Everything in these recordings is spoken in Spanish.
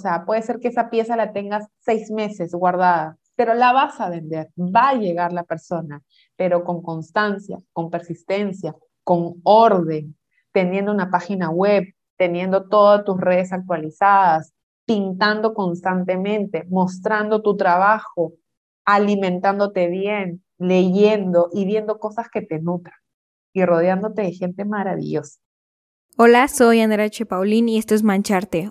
sea, puede ser que esa pieza la tengas seis meses guardada, pero la vas a vender, va a llegar la persona, pero con constancia, con persistencia, con orden, teniendo una página web, teniendo todas tus redes actualizadas, pintando constantemente, mostrando tu trabajo, alimentándote bien, leyendo y viendo cosas que te nutran y rodeándote de gente maravillosa. Hola, soy Andrea. Paulín y esto es Mancharte,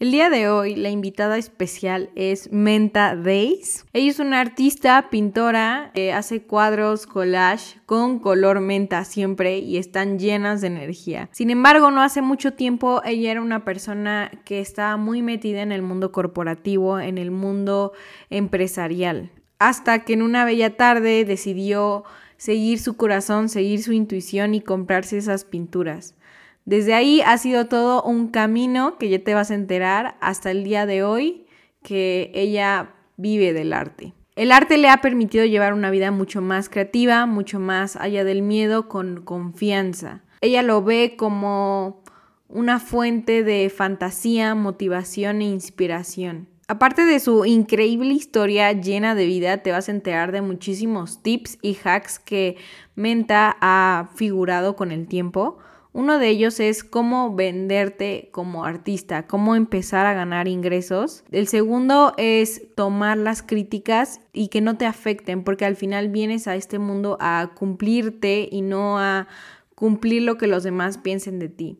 El día de hoy la invitada especial es Menta Days. Ella es una artista, pintora, hace cuadros, collage con color menta siempre y están llenas de energía. Sin embargo, no hace mucho tiempo ella era una persona que estaba muy metida en el mundo corporativo, en el mundo empresarial. Hasta que en una bella tarde decidió seguir su corazón, seguir su intuición y comprarse esas pinturas. Desde ahí ha sido todo un camino que ya te vas a enterar hasta el día de hoy que ella vive del arte. El arte le ha permitido llevar una vida mucho más creativa, mucho más allá del miedo, con confianza. Ella lo ve como una fuente de fantasía, motivación e inspiración. Aparte de su increíble historia llena de vida, te vas a enterar de muchísimos tips y hacks que Menta ha figurado con el tiempo uno de ellos es cómo venderte como artista, cómo empezar a ganar ingresos. El segundo es tomar las críticas y que no te afecten, porque al final vienes a este mundo a cumplirte y no a cumplir lo que los demás piensen de ti.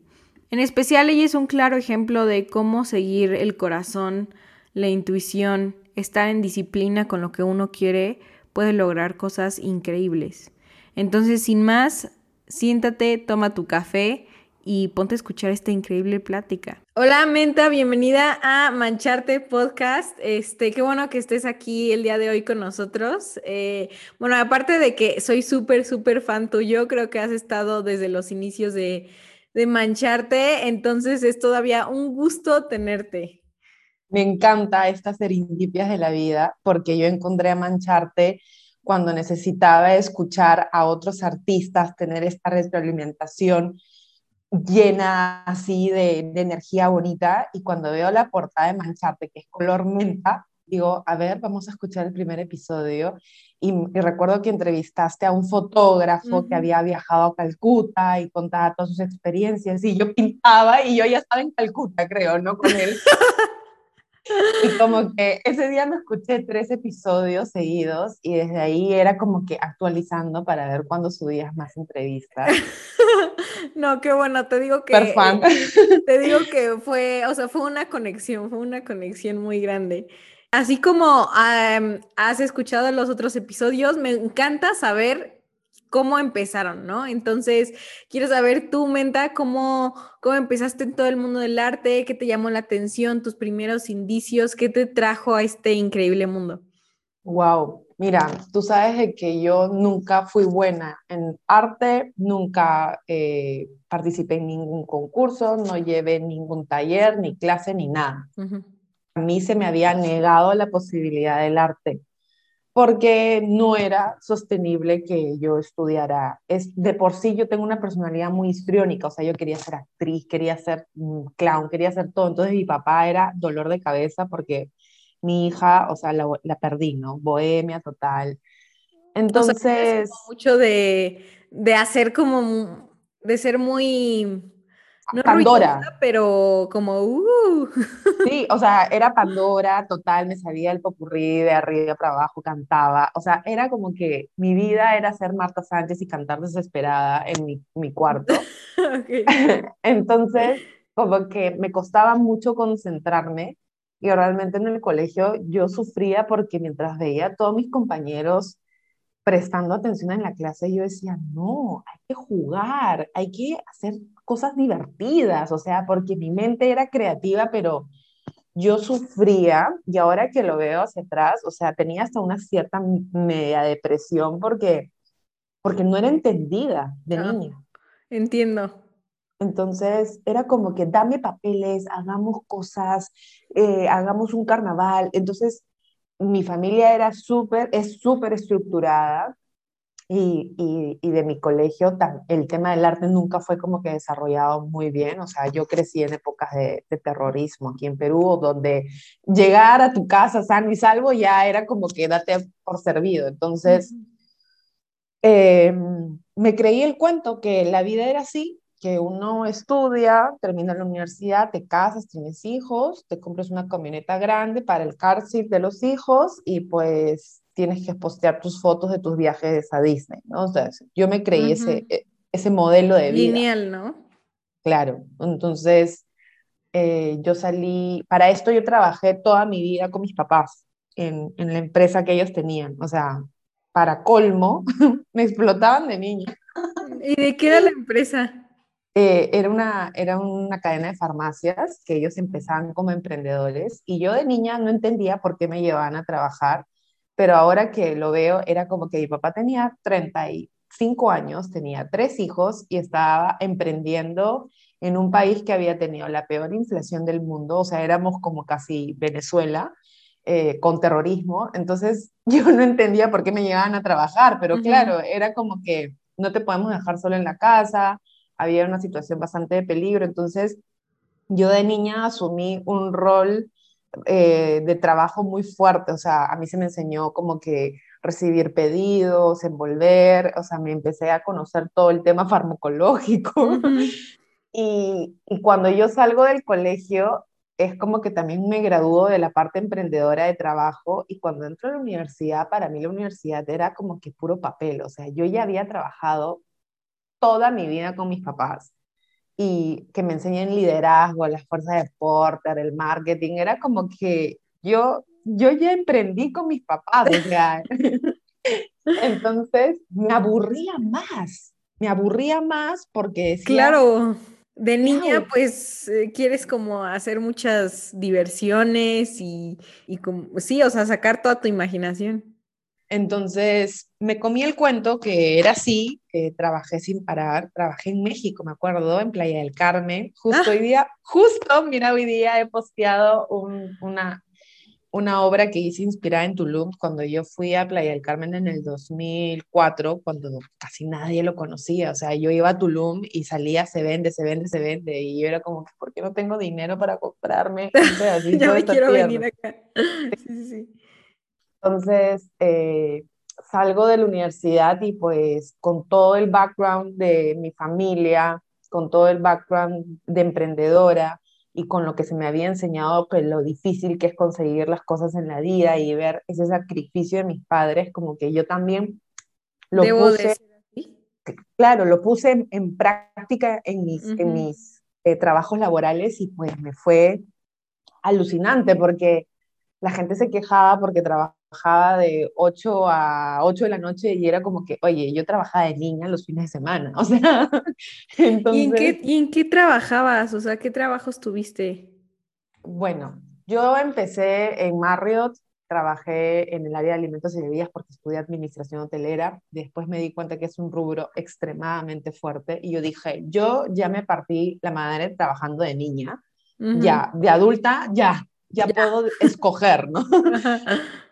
En especial ella es un claro ejemplo de cómo seguir el corazón, la intuición, estar en disciplina con lo que uno quiere, puede lograr cosas increíbles. Entonces, sin más, siéntate, toma tu café y ponte a escuchar esta increíble plática. Hola Menta, bienvenida a Mancharte Podcast. Este, qué bueno que estés aquí el día de hoy con nosotros. Eh, bueno, aparte de que soy súper, súper fan tuyo, creo que has estado desde los inicios de, de Mancharte, entonces es todavía un gusto tenerte. Me encanta estas serindipias de la vida porque yo encontré a Mancharte cuando necesitaba escuchar a otros artistas, tener esta retroalimentación llena así de, energía bonita y cuando veo la portada de Mancharte, que es color menta, digo, a ver, vamos a escuchar el primer episodio. Y, recuerdo que entrevistaste a un fotógrafo que había viajado a Calcuta y contaba todas sus experiencias y yo pintaba y yo ya estaba en Calcuta, creo, ¿no? Con él. Y como que ese día me escuché tres episodios seguidos y desde ahí era como que actualizando para ver cuándo subías más entrevistas. No, qué bueno, te digo que... fan. Te digo que fue, o sea, fue una conexión, fue una conexión muy grande. Así como has escuchado los otros episodios, me encanta saber cómo empezaron, ¿no? Entonces, quiero saber tú, Menta, cómo, cómo empezaste en todo el mundo del arte, qué te llamó la atención, tus primeros indicios, qué te trajo a este increíble mundo. Wow, mira, tú sabes que yo nunca fui buena en arte, nunca eh, participé en ningún concurso, no llevé ningún taller, ni clase, ni nada. A mí se me había negado la posibilidad del arte porque no era sostenible que yo estudiara. Es, de por sí yo tengo una personalidad muy histriónica, o sea, yo quería ser actriz, quería ser clown, quería ser todo. Entonces mi papá era dolor de cabeza porque mi hija, o sea, la, perdí, ¿no? Bohemia total. Entonces... mucho de, de hacer como, de ser muy no Pandora. pero como, uh. Sí, o sea, era Pandora, total, me salía el popurrí de arriba para abajo, cantaba. O sea, era como que mi vida era ser Marta Sánchez y cantar desesperada en mi, mi cuarto. Entonces, como que me costaba mucho concentrarme y realmente en el colegio yo sufría porque mientras veía a todos mis compañeros prestando atención en la clase, yo decía, no, hay que jugar, hay que hacer cosas divertidas, o sea, porque mi mente era creativa, pero yo sufría y ahora que lo veo hacia atrás, o sea, tenía hasta una cierta media depresión porque, porque no era entendida de niña. entiendo. Entonces era como que dame papeles, hagamos cosas, eh, hagamos un carnaval. Entonces mi familia era súper, es súper estructurada y, y, de mi colegio el tema del arte nunca fue como que desarrollado muy bien. O sea, yo crecí en épocas de, terrorismo aquí en Perú, donde llegar a tu casa sano y salvo ya era como que date por servido. Entonces, em, me creí el cuento que la vida era así que uno estudia, termina la universidad, te casas, tienes hijos, te compras una camioneta grande para el car de los hijos y pues tienes que postear tus fotos de tus viajes a Disney, ¿no? O sea, yo me creí ese, e, ese modelo de vida. Lineal, ¿no? Claro, entonces eh, yo salí, para esto yo trabajé toda mi vida con mis papás en, en la empresa que ellos tenían, o sea, para colmo, me explotaban de niña. ¿Y de qué era la empresa? Eh, era, una, era una cadena de farmacias que ellos empezaban como emprendedores y yo de niña no entendía por qué me llevaban a trabajar, pero ahora que lo veo era como que mi papá tenía 35 años, tenía tres hijos y estaba emprendiendo en un país que había tenido la peor inflación del mundo, o sea, éramos como casi Venezuela. Eh, con terrorismo, entonces yo no entendía por qué me llevaban a trabajar, pero claro, era como que no te podemos dejar solo en la casa, había una situación bastante de peligro. Entonces, yo de niña asumí un rol eh, de trabajo muy fuerte, o sea, a mí se me enseñó como que recibir pedidos, envolver, o sea, me empecé a conocer todo el tema farmacológico. y, y cuando yo salgo del colegio, es como que también me graduó de la parte emprendedora de trabajo. Y cuando entro a la universidad, para mí la universidad era como que puro papel, o sea, yo ya había trabajado toda mi vida con mis papás y que me enseñen liderazgo, las fuerzas de Porter, el marketing, era como que yo, yo ya emprendí con mis papás, o sea, entonces me aburría más, me aburría más porque decía, Claro, de niña pues eh, quieres como hacer muchas diversiones y, y como, sí, o sea, sacar toda tu imaginación. Entonces me comí el cuento que era así, que trabajé sin parar, trabajé en México, me acuerdo, en Playa del Carmen. Justo ah. hoy día, justo, mira, hoy día he posteado una, una obra que hice inspirada en Tulum cuando yo fui a Playa del Carmen en el 2004, cuando casi nadie lo conocía. O sea, yo iba a Tulum y salía, se vende, se vende, se vende. Y yo era como, ¿por qué no tengo dinero para comprarme? ya me quiero venir acá. sí, sí, sí. Entonces, eh, salgo de la universidad y pues con todo el background de mi familia, con todo el background de emprendedora y con lo que se me había enseñado, pues lo difícil que es conseguir las cosas en la vida y ver ese sacrificio de mis padres, como que yo también lo puse, claro, lo puse en, práctica en mis, en mis eh, trabajos laborales y pues me fue alucinante porque la gente se quejaba porque trabajaba de 8 a 8 de la noche y era como que, oye, yo trabajaba de niña los fines de semana, o sea, entonces... ¿Y en qué, ¿y en qué trabajabas? O sea, ¿qué trabajos tuviste? Bueno, yo empecé en Marriott, trabajé en el área de alimentos y bebidas porque estudié administración hotelera, después me di cuenta que es un rubro extremadamente fuerte y yo dije, yo ya me partí la madre trabajando de niña, ya, de adulta, ya, ya, puedo escoger, ¿no?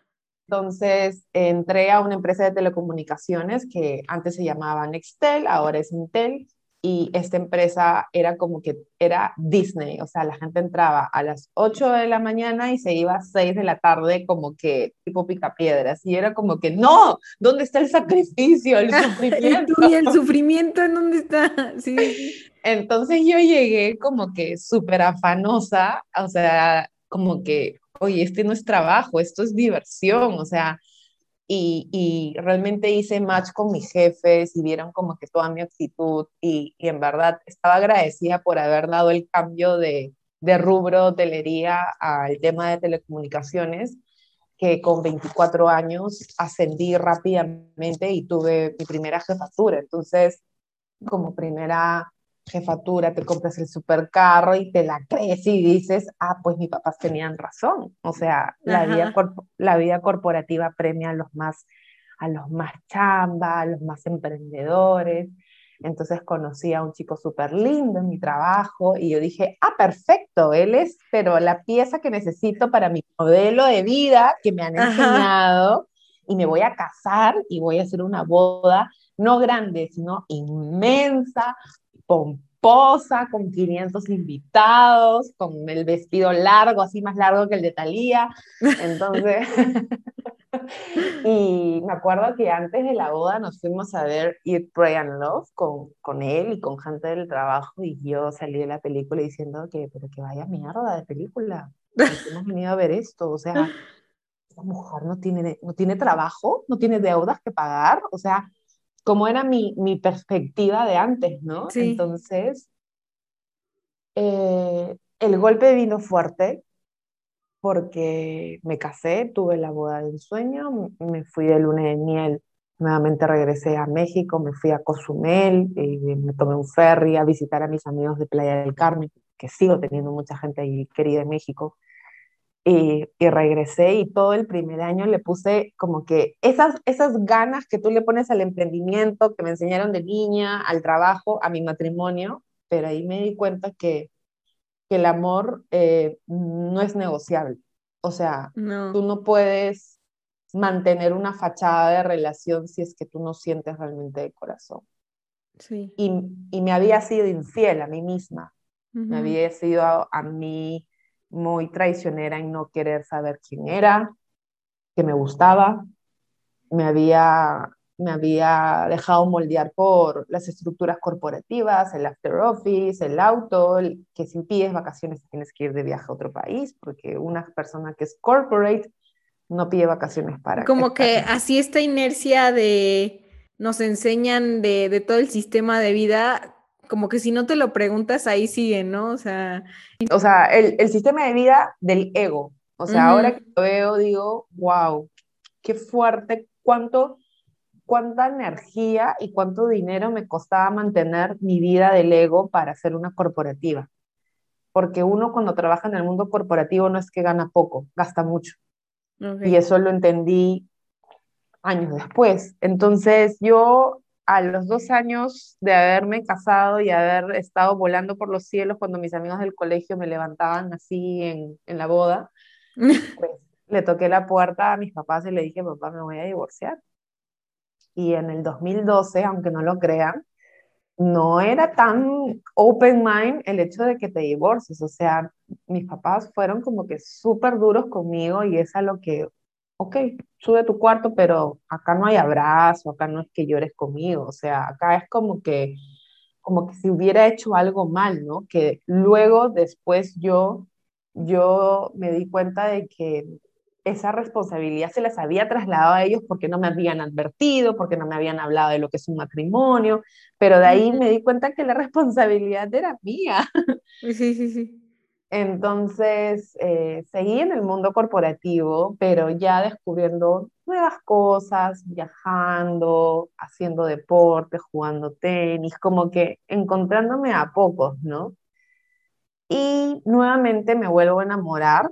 Entonces entré a una empresa de telecomunicaciones que antes se llamaba Nextel, ahora es Intel, y esta empresa era como que era Disney, o sea, la gente entraba a las 8 de la mañana y se iba a 6 de la tarde como que tipo picapiedras, y era como que, no, ¿dónde está el sacrificio, el sufrimiento? ¿Y el sufrimiento en dónde está? Sí. Entonces yo llegué como que súper afanosa, o sea, como que, oye, este no es trabajo, esto es diversión, o sea, y, y, realmente hice match con mis jefes y vieron como que toda mi actitud y, en verdad estaba agradecida por haber dado el cambio de, de rubro hotelería al tema de telecomunicaciones, que con 24 años ascendí rápidamente y tuve mi primera jefatura. Entonces, como primera jefatura, te compras el supercarro y te la crees y dices, ah, pues mis papás tenían razón. O sea, la vida, la vida corporativa premia a los más, a los más chamba, a los más emprendedores. Entonces conocí a un chico súper lindo en mi trabajo y yo dije, ah, perfecto, él es, pero la pieza que necesito para mi modelo de vida que me han enseñado y me voy a casar y voy a hacer una boda no grande, sino inmensa, pomposa, con 500 invitados, con el vestido largo, así más largo que el de Thalía. Entonces, y me acuerdo que antes de la boda nos fuimos a ver Eat, Pray and Love con, con él y con gente del trabajo y yo salí de la película diciendo que, pero que vaya mierda de película. Hemos venido a ver esto, o sea, esta mujer no tiene, no tiene trabajo, no tiene deudas que pagar, o sea, como era mi, mi perspectiva de antes, ¿no? Entonces, eh, el golpe vino fuerte porque me casé, tuve la boda de ensueño, me fui de luna de miel, nuevamente regresé a México, me fui a Cozumel, y me tomé un ferry a visitar a mis amigos de Playa del Carmen, que sigo teniendo mucha gente ahí querida en México. Y, y, regresé y todo el primer año le puse como que esas, esas ganas que tú le pones al emprendimiento, que me enseñaron de niña, al trabajo, a mi matrimonio, pero ahí me di cuenta que que el amor eh, no es negociable. O sea, tú no puedes mantener una fachada de relación si es que tú no sientes realmente de corazón. Sí. Y, y, me había sido infiel a mí misma. Me había sido a, a, mí muy traicionera en no querer saber quién era, que me gustaba. Me había me había dejado moldear por las estructuras corporativas, el after office, el auto, que si pides vacaciones tienes que ir de viaje a otro país, porque una persona que es corporate no pide vacaciones para... Como que así esta inercia de nos enseñan de, de, todo el sistema de vida, como que si no te lo preguntas, ahí sigue, ¿no? O sea... O sea, el, el sistema de vida del ego. O sea, ahora que lo veo, digo, wow, qué fuerte, cuánto cuánta energía y cuánto dinero me costaba mantener mi vida del ego para hacer una corporativa. Porque uno cuando trabaja en el mundo corporativo no es que gana poco, gasta mucho. Y eso lo entendí años después. Entonces yo a los dos años de haberme casado y haber estado volando por los cielos cuando mis amigos del colegio me levantaban así en, en la boda, pues le toqué la puerta a mis papás y le dije, papá, me voy a divorciar y en el 2012, aunque no lo crean, no era tan open mind el hecho de que te divorcies. O sea, mis papás fueron como que súper duros conmigo y es a lo que, ok, sube tu cuarto, pero acá no hay abrazo, acá no es que llores conmigo. O sea, acá es como que, como que si hubiera hecho algo mal, ¿no? Que luego, después yo, yo me di cuenta de que esa responsabilidad se las había trasladado a ellos porque no me habían advertido, porque no me habían hablado de lo que es un matrimonio, pero de ahí me di cuenta que la responsabilidad era mía. Sí, sí, sí. Entonces, eh, seguí en el mundo corporativo, pero ya descubriendo nuevas cosas, viajando, haciendo deporte, jugando tenis, como que encontrándome a pocos, ¿no? Y nuevamente me vuelvo a enamorar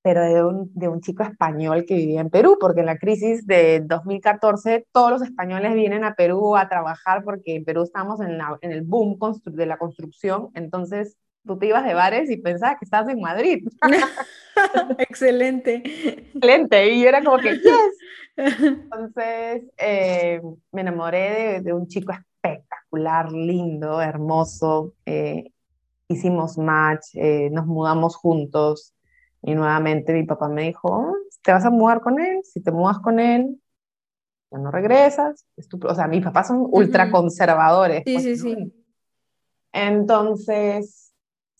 pero de un, de un chico español que vivía en Perú, porque en la crisis de 2014 todos los españoles vienen a Perú a trabajar porque en Perú estamos en, en el boom de la construcción, entonces tú te ibas de bares y pensabas que estabas en Madrid. Excelente. Excelente, y yo era como que, yes. Entonces eh, me enamoré de, de, un chico espectacular, lindo, hermoso. Eh, hicimos match, eh, nos mudamos juntos, y nuevamente mi papá me dijo, ¿te vas a mudar con él? Si te mudas con él, ya no regresas. O sea, mis papás son ultra conservadores. Sí, pues, sí, sí. Entonces,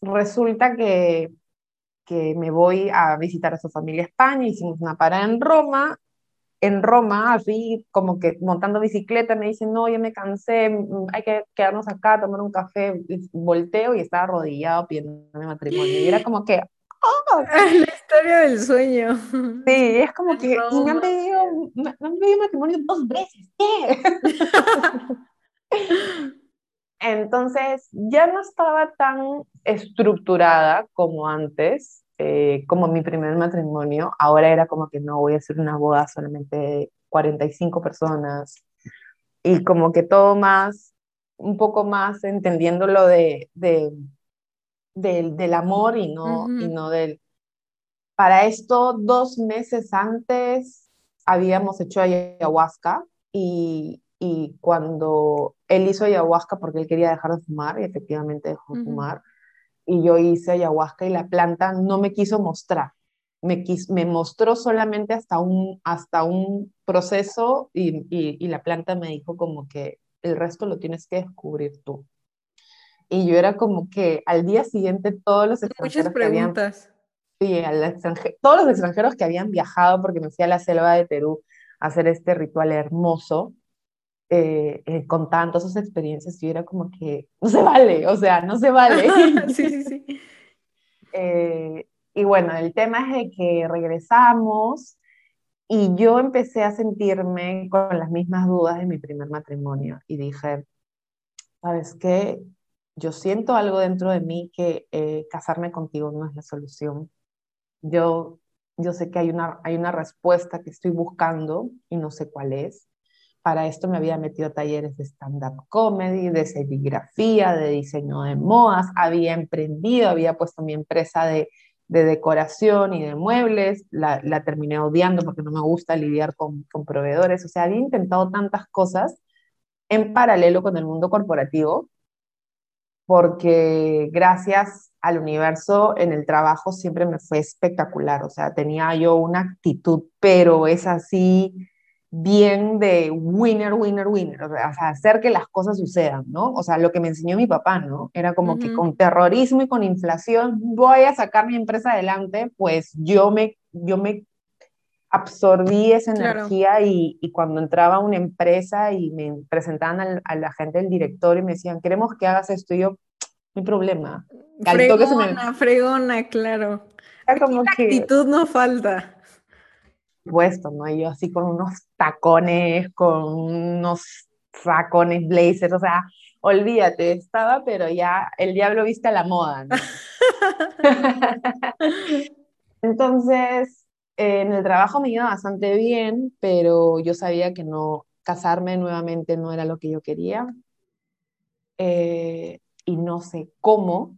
resulta que, que me voy a visitar a su familia a España, hicimos una parada en Roma. En Roma, así como que montando bicicleta, me dicen, no, ya me cansé, hay que quedarnos acá, tomar un café. Volteo y estaba arrodillado pidiéndome matrimonio. Y era como que, La historia del sueño. Sí, es como que me han pedido, me, han pedido matrimonio dos veces. ¿Qué? Entonces, ya no estaba tan estructurada como antes, eh, como mi primer matrimonio. Ahora era como que no voy a hacer una boda solamente de 45 personas y como que todo más un poco más entendiendo lo de, de del, del, amor y no, y no del... Para esto, dos meses antes habíamos hecho ayahuasca y, y cuando él hizo ayahuasca porque él quería dejar de fumar y efectivamente dejó de fumar, y yo hice ayahuasca y la planta no me quiso mostrar. Me, me mostró solamente hasta un, hasta un proceso y, y, la planta me dijo como que el resto lo tienes que descubrir tú. Y yo era como que al día siguiente todos los extranjeros Muchas preguntas. Que habían, todos los extranjeros que habían viajado porque me fui a la selva de Perú a hacer este ritual hermoso, eh, eh, con tantas esas experiencias, yo era como que no se vale, o sea, no se vale. sí, sí, sí. Eh, y bueno, el tema es de que regresamos y yo empecé a sentirme con las mismas dudas de mi primer matrimonio y dije, ¿sabes qué? Yo siento algo dentro de mí que casarme contigo no es la solución. Yo, yo sé que hay una, hay una respuesta que estoy buscando y no sé cuál es para esto me había metido talleres de stand-up comedy, de serigrafía, de diseño de modas, había emprendido, había puesto mi empresa de, de decoración y de muebles, la, la, terminé odiando porque no me gusta lidiar con, con proveedores, o sea, había intentado tantas cosas en paralelo con el mundo corporativo, porque gracias al universo en el trabajo siempre me fue espectacular, o sea, tenía yo una actitud, pero es así bien de winner, winner, winner, o sea, hacer que las cosas sucedan, ¿no? O sea, lo que me enseñó mi papá, ¿no? Era como que con terrorismo y con inflación voy a sacar mi empresa adelante, pues yo me, yo me absorbí esa energía y, y, cuando entraba a una empresa y me presentaban a la gente del director y me decían, queremos que hagas esto, y yo, no hay problema. Fregona, fregona, claro. Como que... actitud no falta puesto, ¿no? Y yo así con unos tacones, con unos sacones, blazers, o sea, olvídate, estaba, pero ya el diablo viste a la moda, ¿no? Entonces, en el trabajo me iba bastante bien, pero yo sabía que no, casarme nuevamente no era lo que yo quería. Eh, y no sé cómo,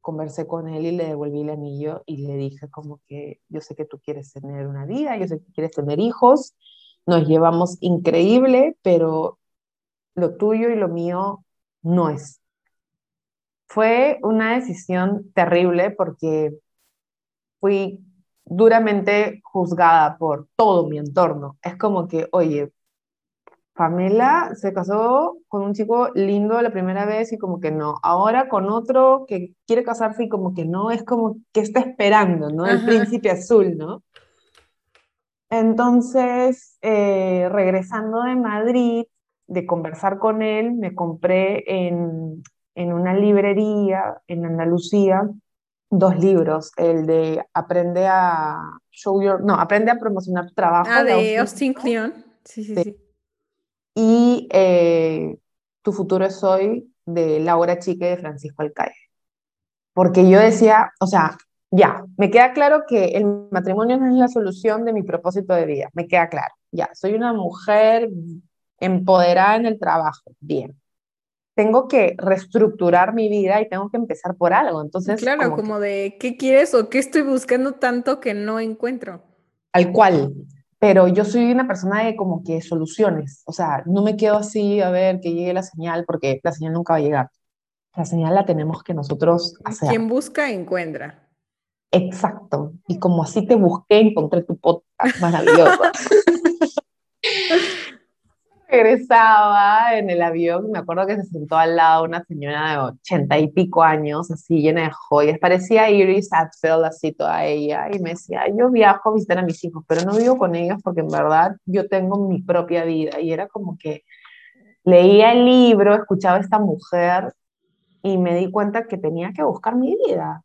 conversé con él y le devolví el anillo y le dije como que yo sé que tú quieres tener una vida, yo sé que quieres tener hijos, nos llevamos increíble, pero lo tuyo y lo mío no es. Fue una decisión terrible porque fui duramente juzgada por todo mi entorno. Es como que, oye, Pamela se casó con un chico lindo la primera vez y como que no. Ahora con otro que quiere casarse y como que no, es como que está esperando, ¿no? El príncipe azul, ¿no? Entonces, eh, regresando de Madrid, de conversar con él, me compré en, en una librería en Andalucía dos libros, el de Aprende a show your, no, Aprende a promocionar tu trabajo. Ah, de, Austin Kleon. sí, sí. sí y eh, Tu futuro es hoy de Laura Chique de Francisco Alcaide. Porque yo decía, o sea, ya, me queda claro que el matrimonio no es la solución de mi propósito de vida, me queda claro, ya, soy una mujer empoderada en el trabajo, bien. Tengo que reestructurar mi vida y tengo que empezar por algo. Entonces, claro, como, de qué quieres o qué estoy buscando tanto que no encuentro. Al cual pero yo soy una persona de como que soluciones, o sea, no me quedo así a ver que llegue la señal, porque la señal nunca va a llegar. La señal la tenemos que nosotros hacer. Quien busca, encuentra. Exacto. Y como así te busqué, encontré tu podcast maravilloso. regresaba en el avión, me acuerdo que se sentó al lado una señora de ochenta y pico años, así llena de joyas, parecía Iris Atfield, así toda ella, y me decía, yo viajo a visitar a mis hijos, pero no vivo con ellos porque en verdad yo tengo mi propia vida, y era como que leía el libro, escuchaba a esta mujer, y me di cuenta que tenía que buscar mi vida.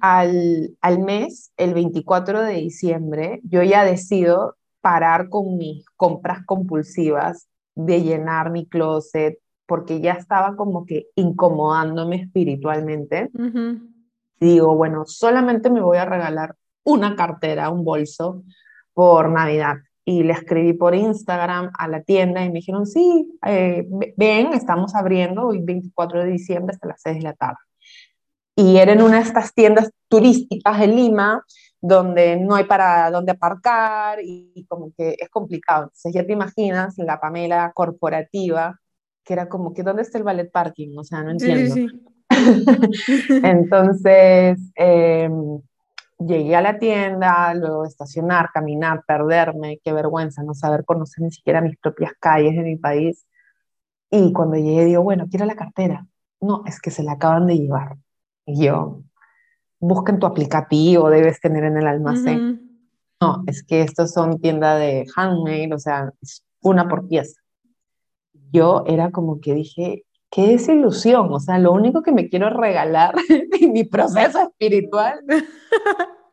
al, al mes, el 24 de diciembre, yo ya decido parar con mis compras compulsivas de llenar mi closet, porque ya estaba como que incomodándome espiritualmente. Digo, bueno, solamente me voy a regalar una cartera, un bolso por Navidad. y le escribí por Instagram a la tienda y me dijeron, sí, eh, ven, estamos abriendo hoy 24 de diciembre hasta las 6 de la tarde. Y era en una de estas tiendas turísticas de Lima, donde no hay para dónde aparcar y, como que es complicado. Entonces ya te imaginas la Pamela corporativa, que era como que, ¿dónde está el ballet parking? O sea, no entiendo. Sí, sí, Entonces, eh, llegué a la tienda, luego estacionar, caminar, perderme, qué vergüenza no saber conocer ni siquiera mis propias calles de mi país. Y cuando llegué digo, bueno, quiero la cartera. No, es que se la acaban de llevar. Y yo, busca en tu aplicativo, debes tener en el almacén. No, es que estos son tiendas de handmade, o sea, es una por pieza. Yo era como que dije, qué desilusión, o sea, lo único que me quiero regalar en mi proceso espiritual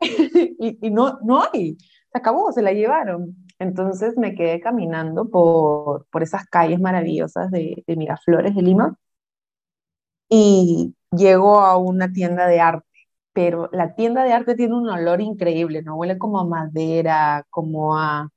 y, no, no hay, se acabó, se la llevaron. Entonces me quedé caminando por, por esas calles maravillosas de, de Miraflores de Lima y llego a una tienda de arte, pero la tienda de arte tiene un olor increíble, ¿no? Huele como a madera, como a,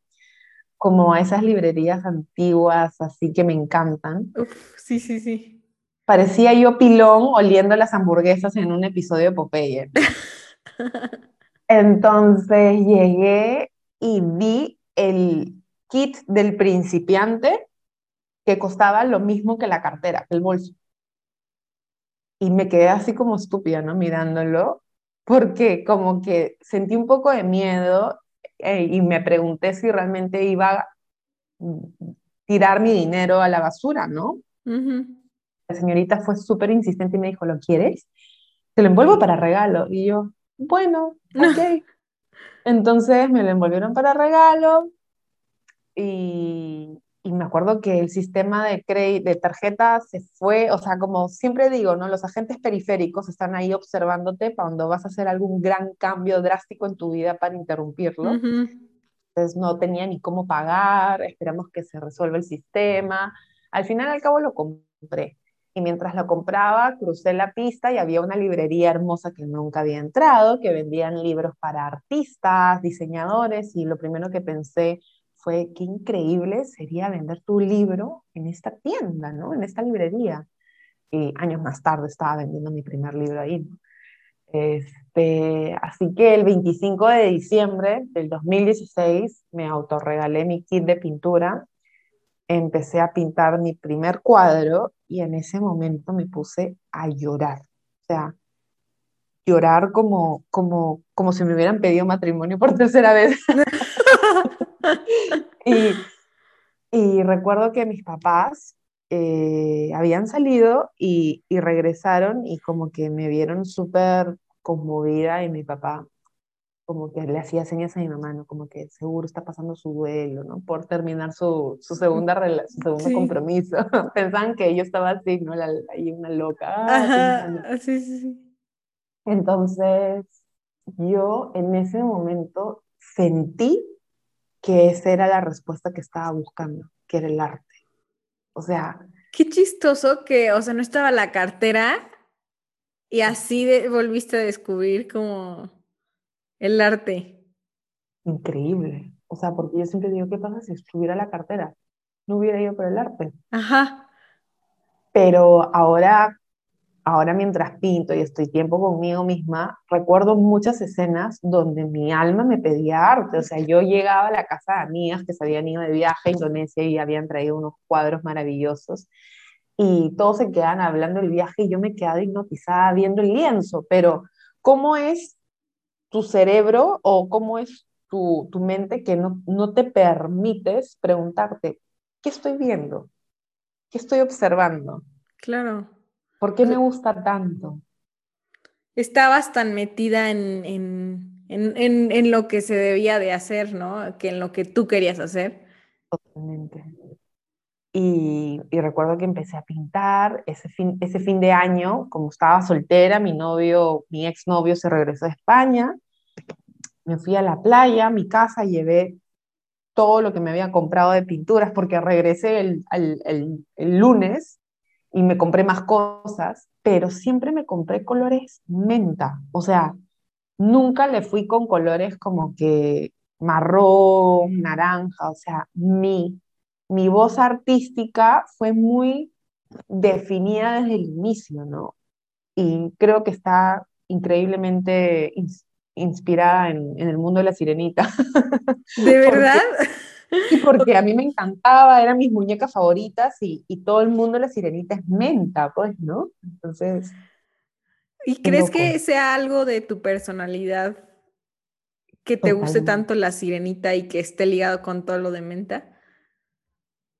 como a esas librerías antiguas, así que me encantan. sí, sí, sí. Parecía yo pilón oliendo las hamburguesas en un episodio de Popeye. Entonces llegué y vi el kit del principiante que costaba lo mismo que la cartera, el bolso. Y me quedé así como estúpida, ¿no? Mirándolo, porque como que sentí un poco de miedo eh, y me pregunté si realmente iba a tirar mi dinero a la basura, ¿no? La señorita fue súper insistente y me dijo, ¿lo quieres? Te lo envuelvo para regalo. Y yo, bueno, ok. Entonces me lo envolvieron para regalo y, y me acuerdo que el sistema de, de tarjeta se fue, o sea, como siempre digo, ¿no? Los agentes periféricos están ahí observándote para cuando vas a hacer algún gran cambio drástico en tu vida para interrumpirlo. Entonces no tenía ni cómo pagar, esperamos que se resuelva el sistema. Al final al cabo lo compré y mientras lo compraba crucé la pista y había una librería hermosa que nunca había entrado, que vendían libros para artistas, diseñadores y lo primero que pensé fue qué increíble sería vender tu libro en esta tienda, ¿no? En esta librería. Y años más tarde estaba vendiendo mi primer libro ahí. Este, así que el 25 de diciembre del 2016 me autorregalé mi kit de pintura empecé a pintar mi primer cuadro y en ese momento me puse a llorar. O sea, llorar como, como, como si me hubieran pedido matrimonio por tercera vez. y, y, recuerdo que mis papás eh, habían salido y, y regresaron y como que me vieron súper conmovida y mi papá como que le hacía señas a mi mamá, ¿no? Como que seguro está pasando su duelo, ¿no? Por terminar su, su segunda su segundo compromiso. Pensaban que yo estaba así, ¿no? ahí una loca. Ah, Ajá, sí, sí, sí. Entonces, yo en ese momento sentí que esa era la respuesta que estaba buscando, que era el arte. O sea... Qué chistoso que, o sea, no estaba la cartera y así volviste a descubrir como el arte. Increíble. O sea, porque yo siempre digo, ¿qué pasa si estuviera la cartera? No hubiera ido por el arte. Ajá. Pero ahora, ahora mientras pinto y estoy tiempo conmigo misma, recuerdo muchas escenas donde mi alma me pedía arte. O sea, yo llegaba a la casa de amigas que se habían ido de viaje a Indonesia y habían traído unos cuadros maravillosos y todos se quedan hablando del viaje y yo me quedaba hipnotizada viendo el lienzo, pero ¿cómo es tu cerebro o cómo es tu, tu mente que no, no te permites preguntarte, ¿qué estoy viendo? ¿Qué estoy observando? Claro. ¿Por qué me gusta tanto? Estabas tan metida en, en, en, en, lo que se debía de hacer, ¿no? Que en lo que tú querías hacer. Totalmente. Y, y, recuerdo que empecé a pintar ese fin, ese fin de año, como estaba soltera, mi novio, mi exnovio se regresó a España, me fui a la playa, a mi casa, llevé todo lo que me había comprado de pinturas, porque regresé el, el, el, lunes y me compré más cosas, pero siempre me compré colores menta, o sea, nunca le fui con colores como que marrón, naranja, o sea, mi, mi voz artística fue muy definida desde el inicio, ¿no? Y creo que está increíblemente inspirada en, el mundo de la sirenita. ¿De verdad? Y porque a mí me encantaba, eran mis muñecas favoritas y, y, todo el mundo la sirenita es menta, pues, ¿no? Entonces... ¿Y crees que sea algo de tu personalidad que te guste tanto la sirenita y que esté ligado con todo lo de menta?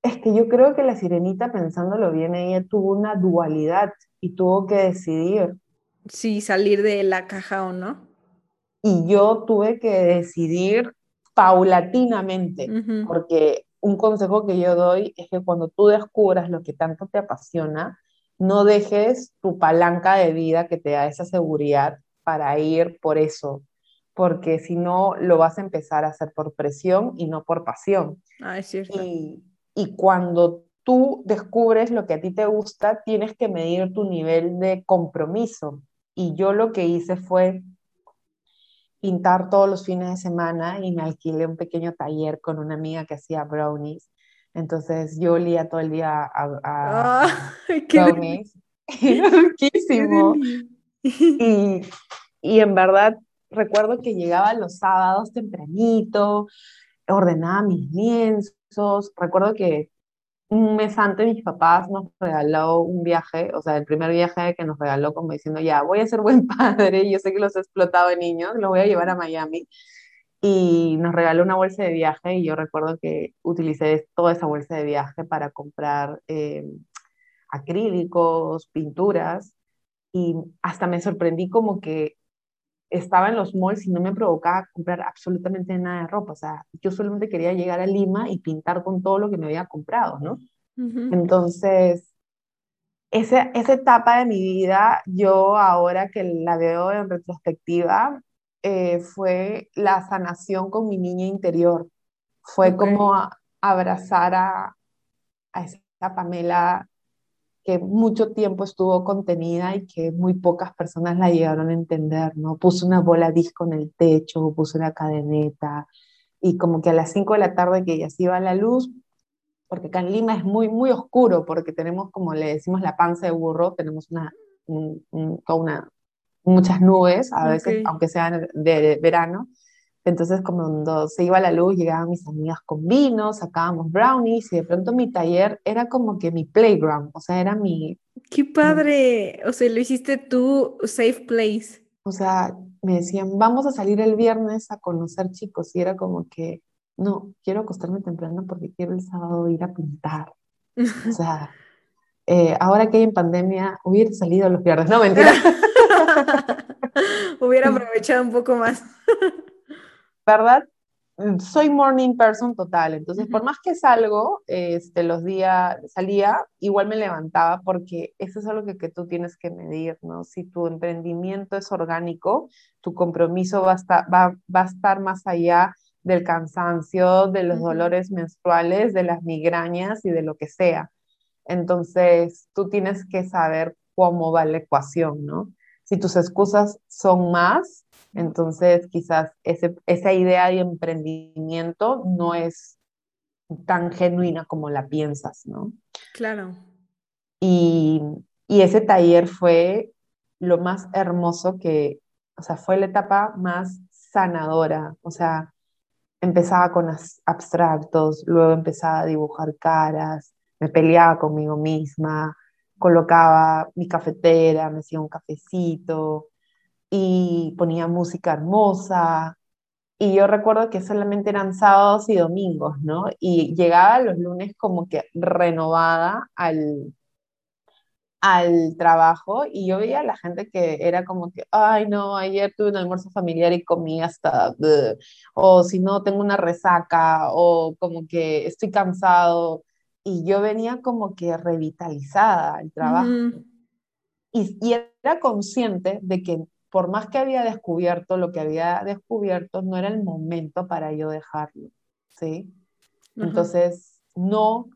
Es que yo creo que la sirenita, pensándolo bien, ella tuvo una dualidad y tuvo que decidir. Sí, salir de la caja o no. Y yo tuve que decidir paulatinamente, porque un consejo que yo doy es que cuando tú descubras lo que tanto te apasiona, no dejes tu palanca de vida que te da esa seguridad para ir por eso, porque si no lo vas a empezar a hacer por presión y no por pasión. Ah, es cierto. Y, y cuando tú descubres lo que a ti te gusta, tienes que medir tu nivel de compromiso. Y yo lo que hice fue pintar todos los fines de semana y me alquilé un pequeño taller con una amiga que hacía brownies. Entonces yo olía todo el día a, ah, brownies. riquísimo. Y, y en verdad recuerdo que llegaba los sábados tempranito, ordenaba mis lienzos. Recuerdo que un mes antes mis papás nos regaló un viaje, o sea, el primer viaje que nos regaló como diciendo, ya, voy a ser buen padre, yo sé que los he explotado de niños, los voy a llevar a Miami. Y nos regaló una bolsa de viaje y yo recuerdo que utilicé toda esa bolsa de viaje para comprar eh, acrílicos, pinturas y hasta me sorprendí como que estaba en los malls y no me provocaba comprar absolutamente nada de ropa. O sea, yo solamente quería llegar a Lima y pintar con todo lo que me había comprado, ¿no? Entonces, esa, esa etapa de mi vida, yo ahora que la veo en retrospectiva, eh, fue la sanación con mi niña interior. Fue como abrazar a, a esa Pamela que mucho tiempo estuvo contenida y que muy pocas personas la llegaron a entender, ¿no? Puso una bola disco en el techo, puso una cadeneta, y como que a las 5 de la tarde que ya se iba la luz, porque acá en Lima es muy, muy oscuro, porque tenemos, como le decimos, la panza de burro, tenemos una, una muchas nubes, a veces, aunque sean de verano, entonces, cuando se iba la luz, llegaban mis amigas con vino, sacábamos brownies y de pronto mi taller era como que mi playground, o sea, era mi... ¡Qué padre! O sea, lo hiciste tú, safe place. O sea, me decían, vamos a salir el viernes a conocer chicos y era como que, no, quiero acostarme temprano porque quiero el sábado ir a pintar. O sea, eh, ahora que hay en pandemia, hubiera salido los viernes, no, mentira. hubiera aprovechado un poco más. ¿verdad? Mm, soy morning person total, entonces por más que salgo, este, los días salía, igual me levantaba porque eso es algo que, que, tú tienes que medir, ¿no? Si tu emprendimiento es orgánico, tu compromiso va a estar, va, va a estar más allá del cansancio, de los dolores menstruales, de las migrañas y de lo que sea. Entonces, tú tienes que saber cómo va la ecuación, ¿no? Si tus excusas son más, entonces, quizás esa idea de emprendimiento no es tan genuina como la piensas, ¿no? Claro. Y, y ese taller fue lo más hermoso que, o sea, fue la etapa más sanadora, o sea, empezaba con abstractos, luego empezaba a dibujar caras, me peleaba conmigo misma, colocaba mi cafetera, me hacía un cafecito, y ponía música hermosa. Y yo recuerdo que solamente eran sábados y domingos, ¿no? Y llegaba los lunes como que renovada al, al trabajo y yo veía a la gente que era como que, ay, no, ayer tuve un almuerzo familiar y comí hasta, o si no, tengo una resaca, o como que estoy cansado. Y yo venía como que revitalizada al trabajo. y, y, era consciente de que por más que había descubierto lo que había descubierto, no era el momento para yo dejarlo, ¿sí? Entonces, no,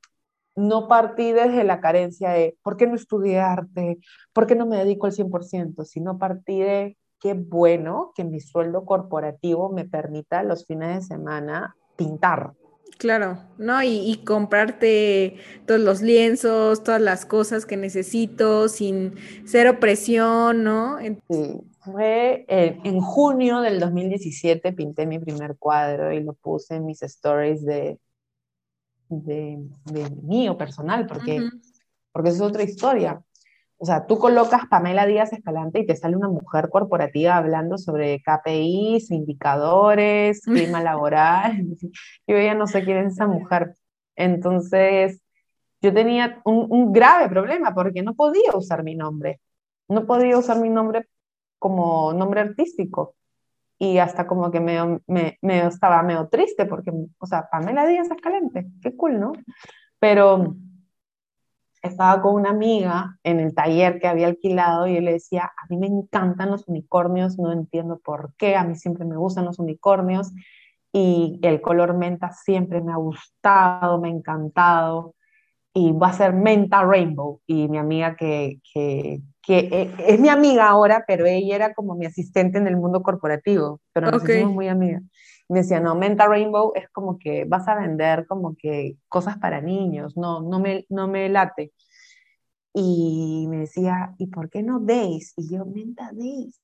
no partí desde la carencia de, ¿por qué no estudié arte? ¿Por qué no me dedico al 100%? Sino partí de, qué bueno que mi sueldo corporativo me permita los fines de semana pintar. Claro, ¿no? Y, comprarte todos los lienzos, todas las cosas que necesito sin cero presión, ¿no? Sí, fue en junio del 2017 pinté mi primer cuadro y lo puse en mis stories de, de, mío personal, porque, porque es otra historia. O sea, tú colocas Pamela Díaz Escalante y te sale una mujer corporativa hablando sobre KPIs, indicadores, clima laboral. Yo ya no sé quién es esa mujer. Entonces, yo tenía un, grave problema porque no podía usar mi nombre. No podía usar mi nombre como nombre artístico. Y hasta como que me, me, estaba medio triste porque, o sea, Pamela Díaz Escalante, qué cool, ¿no? Pero estaba con una amiga en el taller que había alquilado y yo le decía, a mí me encantan los unicornios, no entiendo por qué, a mí siempre me gustan los unicornios y el color menta siempre me ha gustado, me ha encantado y va a ser menta rainbow y mi amiga que, que, que e, es mi amiga ahora, pero ella era como mi asistente en el mundo corporativo, pero nos hicimos muy amigas me decía, no, Menta Rainbow es como que vas a vender como que cosas para niños, no, no me, no me late. Y me decía, ¿y por qué no Days? Y yo, Menta Days,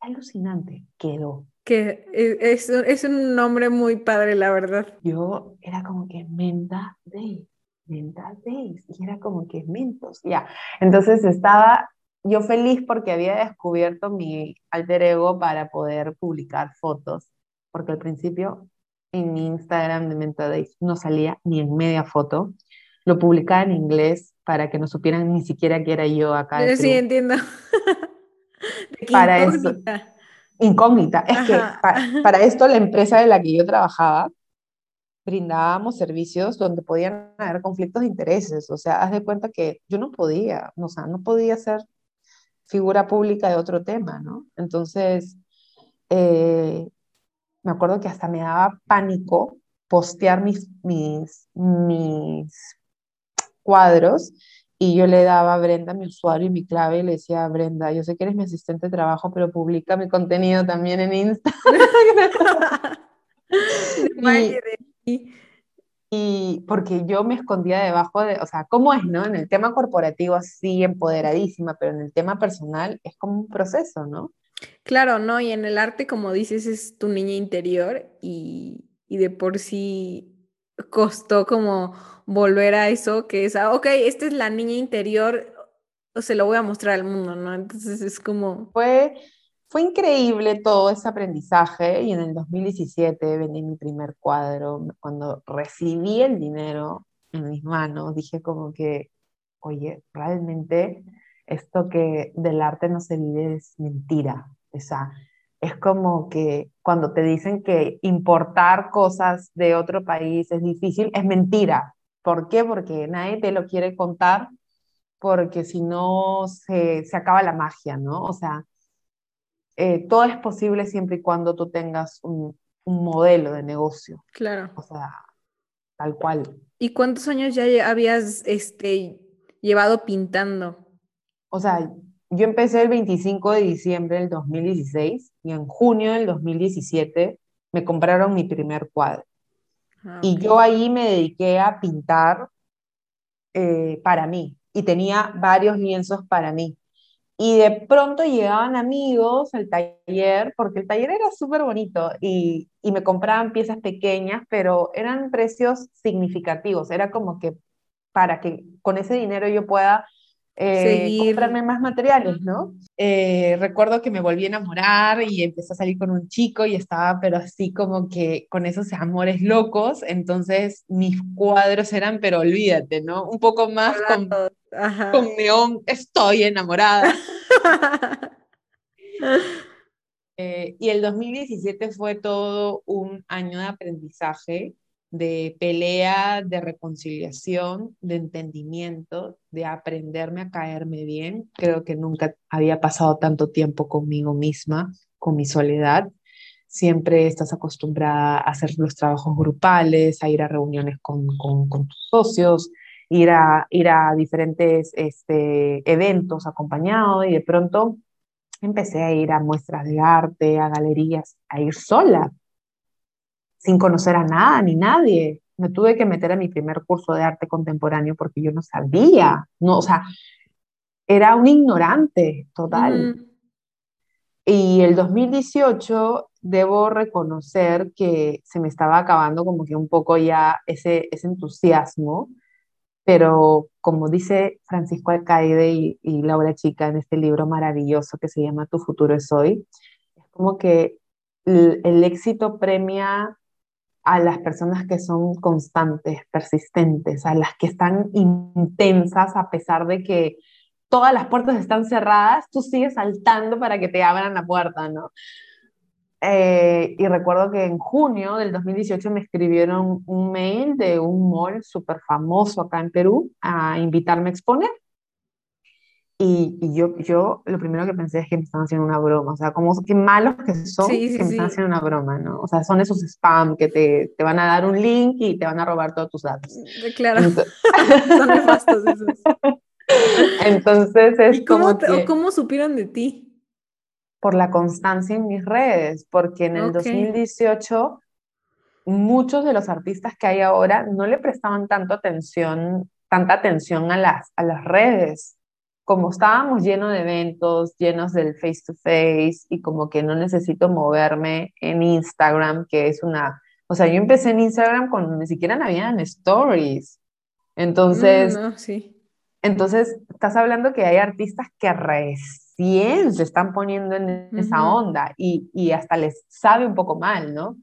alucinante, quedó. Que es, es un nombre muy padre, la verdad. Yo era como que Menta Days, Menta Days, y era como que Mentos, ya. Entonces estaba yo feliz porque había descubierto mi alter ego para poder publicar fotos porque al principio en mi Instagram de Mental no salía ni en media foto. Lo publicaba en inglés para que no supieran ni siquiera que era yo acá. sí, entiendo. para incógnita. eso. Incógnita. Es que para, esto la empresa de la que yo trabajaba brindábamos servicios donde podían haber conflictos de intereses. O sea, haz de cuenta que yo no podía, o sea, no podía ser figura pública de otro tema, ¿no? Entonces, eh, me acuerdo que hasta me daba pánico postear mis, mis, mis cuadros y yo le daba a Brenda mi usuario y mi clave y le decía, Brenda, yo sé que eres mi asistente de trabajo, pero publica mi contenido también en Instagram. y, y porque yo me escondía debajo de, o sea, ¿cómo es, no? En el tema corporativo sí, empoderadísima, pero en el tema personal es como un proceso, ¿no? Claro, ¿no? Y en el arte, como dices, es tu niña interior y, de por sí costó como volver a eso, que es, ah, ok, esta es la niña interior, o se lo voy a mostrar al mundo, ¿no? Entonces es como... Fue, fue increíble todo ese aprendizaje y en el 2017 vendí mi primer cuadro. Cuando recibí el dinero en mis manos, dije como que, oye, realmente esto que del arte no se vive es mentira. O sea, es como que cuando te dicen que importar cosas de otro país es difícil, es mentira. ¿Por qué? Porque nadie te lo quiere contar, porque si no se, se acaba la magia, ¿no? O sea, eh, todo es posible siempre y cuando tú tengas un, un modelo de negocio. Claro. O sea, tal cual. ¿Y cuántos años ya habías este, llevado pintando? O sea, yo empecé el 25 de diciembre del 2016 y en junio del 2017 me compraron mi primer cuadro. Ah, y yo ahí me dediqué a pintar eh, para mí y tenía varios lienzos para mí. Y de pronto llegaban amigos al taller, porque el taller era súper bonito y, y me compraban piezas pequeñas, pero eran precios significativos. Era como que para que con ese dinero yo pueda eh, comprarme más materiales, ¿no? Eh, recuerdo que me volví a enamorar y empecé a salir con un chico y estaba, pero así como que con esos amores locos, entonces mis cuadros eran, pero olvídate, ¿no? Un poco más con, con neón, estoy enamorada. Eh, y el 2017 fue todo un año de aprendizaje de pelea, de reconciliación, de entendimiento, de aprenderme a caerme bien. Creo que nunca había pasado tanto tiempo conmigo misma, con mi soledad. Siempre estás acostumbrada a hacer los trabajos grupales, a ir a reuniones con, tus socios, ir a, ir a diferentes este, eventos acompañado y de pronto empecé a ir a muestras de arte, a galerías, a ir sola, sin conocer a nada ni nadie. Me tuve que meter a mi primer curso de arte contemporáneo porque yo no sabía, no, o sea, era un ignorante total. Y el 2018 debo reconocer que se me estaba acabando como que un poco ya ese, ese entusiasmo, pero como dice Francisco Alcaide y, y Laura Chica en este libro maravilloso que se llama Tu futuro es hoy, es como que el, el éxito premia a las personas que son constantes, persistentes, a las que están intensas a pesar de que todas las puertas están cerradas, tú sigues saltando para que te abran la puerta, ¿no? Eh, y recuerdo que en junio del 2018 me escribieron un mail de un mall súper famoso acá en Perú a invitarme a exponer. Y, y, yo, yo lo primero que pensé es que me están haciendo una broma, o sea, como qué malos que son que me están haciendo una broma, ¿no? O sea, son esos spam que te, te, van a dar un link y te van a robar todos tus datos. Claro, Entonces... son nefastos esos. Entonces es ¿Y cómo, como que, cómo supieron de ti? Por la constancia en mis redes, porque en el okay. 2018 muchos de los artistas que hay ahora no le prestaban tanto atención, tanta atención a las, a las redes. Como estábamos llenos de eventos, llenos del face to face y como que no necesito moverme en Instagram, que es una, o sea, yo empecé en Instagram cuando ni siquiera habían stories. Entonces, mm, no, sí. Entonces, estás hablando que hay artistas que recién se están poniendo en esa onda y, y, hasta les sabe un poco mal, ¿no?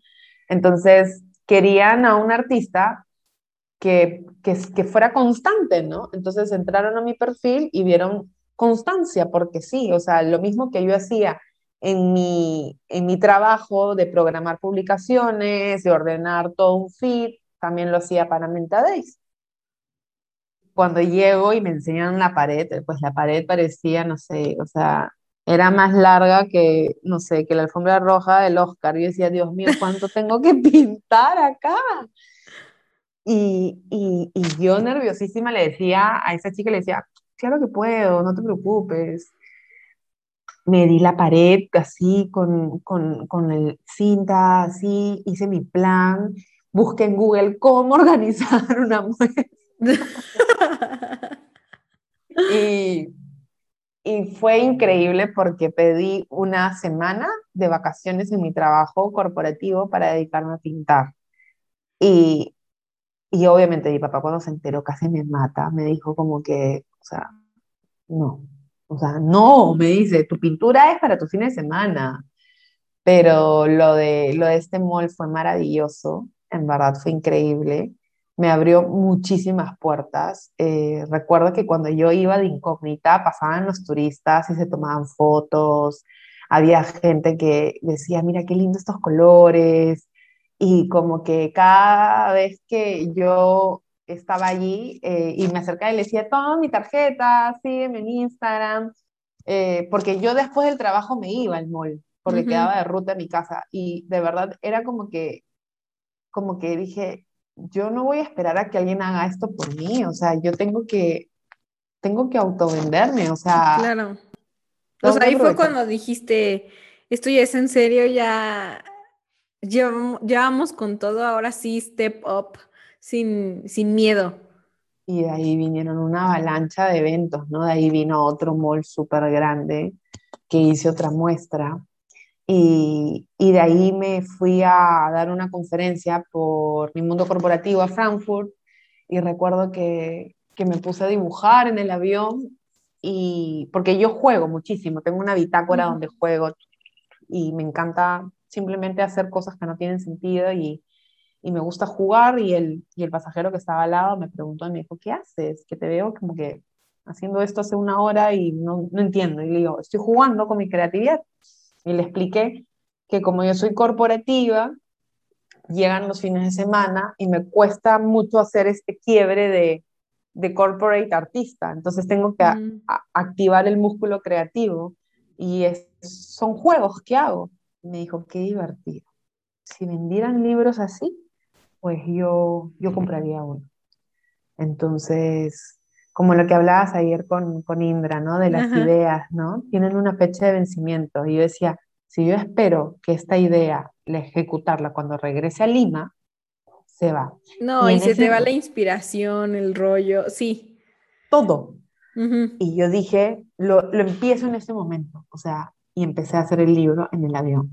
Entonces, querían a un artista que, que, que fuera constante, ¿no? Entonces entraron a mi perfil y vieron constancia, porque sí, o sea, lo mismo que yo hacía en mi, en mi trabajo de programar publicaciones, de ordenar todo un feed, también lo hacía para Menta Days cuando llego y me enseñan la pared, pues la pared parecía, no sé, o sea, era más larga que, no sé, que la alfombra roja del Oscar. Yo decía, Dios mío, ¿cuánto tengo que pintar acá? Y, y, y, yo nerviosísima le decía a esa chica, le decía, claro que puedo, no te preocupes. Me la pared así, con, con, con el cinta, así, hice mi plan, busqué en Google cómo organizar una muestra y, y fue increíble porque pedí una semana de vacaciones en mi trabajo corporativo para dedicarme a pintar. Y, y obviamente mi papá cuando se enteró casi me mata, me dijo como que, o sea, no, o sea, no, me dice, tu pintura es para tu fin de semana. Pero lo de, lo de este mall fue maravilloso, en verdad fue increíble me abrió muchísimas puertas. Eh, recuerdo que cuando yo iba de incógnita pasaban los turistas y se tomaban fotos, había gente que decía, mira qué lindo estos colores, y como que cada vez que yo estaba allí eh, y me acercaba y le decía, toma mi tarjeta, sígueme en Instagram, eh, porque yo después del trabajo me iba al mall, porque uh -huh. quedaba de ruta a mi casa, y de verdad era como que, como que dije, yo no voy a esperar a que alguien haga esto por mí, o sea, yo tengo que, tengo que autovenderme, o sea. Claro. O sea, ahí fue cuando dijiste, esto ya es en serio, ya, ya, ya vamos con todo, ahora sí, step up, sin, sin miedo. Y de ahí vinieron una avalancha de eventos, ¿no? De ahí vino otro mall súper grande que hice otra muestra y, y, de ahí me fui a dar una conferencia por mi mundo corporativo a Frankfurt y recuerdo que, que me puse a dibujar en el avión y porque yo juego muchísimo, tengo una bitácora donde juego y me encanta simplemente hacer cosas que no tienen sentido y, y me gusta jugar y el, y el pasajero que estaba al lado me preguntó y me dijo, ¿qué haces? Que te veo como que haciendo esto hace una hora y no, no entiendo. Y le digo, estoy jugando con mi creatividad. Y le expliqué que como yo soy corporativa, llegan los fines de semana y me cuesta mucho hacer este quiebre de, de corporate artista. Entonces tengo que mm. a, a activar el músculo creativo y es, son juegos que hago. Y me dijo, qué divertido. Si vendieran libros así, pues yo, yo compraría uno. Entonces, como lo que hablabas ayer con, con Indra, ¿no? De las ideas, ¿no? Tienen una fecha de vencimiento. Y yo decía, si yo espero que esta idea, la ejecutarla cuando regrese a Lima, se va. No, y, se te va la inspiración, el rollo, sí. Todo. Y yo dije, lo, lo, empiezo en ese momento, o sea, y empecé a hacer el libro en el avión.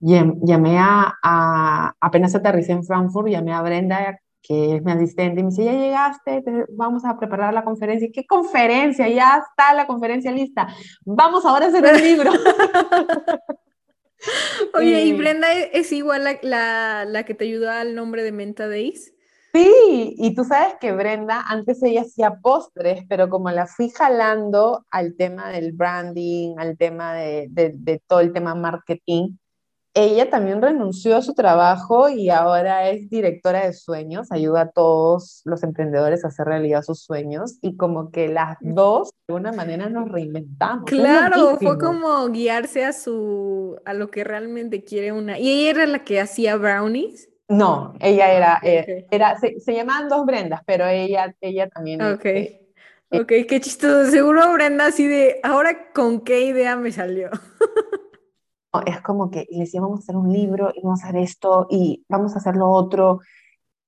Llamé a, a apenas aterricé en Frankfurt, llamé a Brenda, que es mi asistente, y me dice, ya llegaste, vamos a preparar la conferencia. ¿Qué conferencia? Ya está la conferencia lista. Vamos ahora a hacer el libro. Oye, ¿y Brenda es igual la, la, la, que te ayudó al nombre de Menta Days? Sí, y tú sabes que Brenda, antes ella hacía postres, pero como la fui jalando al tema del branding, al tema de, de, de todo el tema marketing, ella también renunció a su trabajo y ahora es directora de sueños, ayuda a todos los emprendedores a hacer realidad sus sueños y como que las dos de alguna manera nos reinventamos. Claro, fue como guiarse a su a lo que realmente quiere una. ¿Y ella era la que hacía brownies? No, ella era, eh, era se, llamaban dos Brendas, pero ella, ella también. Ok. Eh, ok, qué chistoso. Seguro Brenda así de, ahora con qué idea me salió. es como que le decía, vamos a hacer un libro y vamos a hacer esto y vamos a hacer lo otro.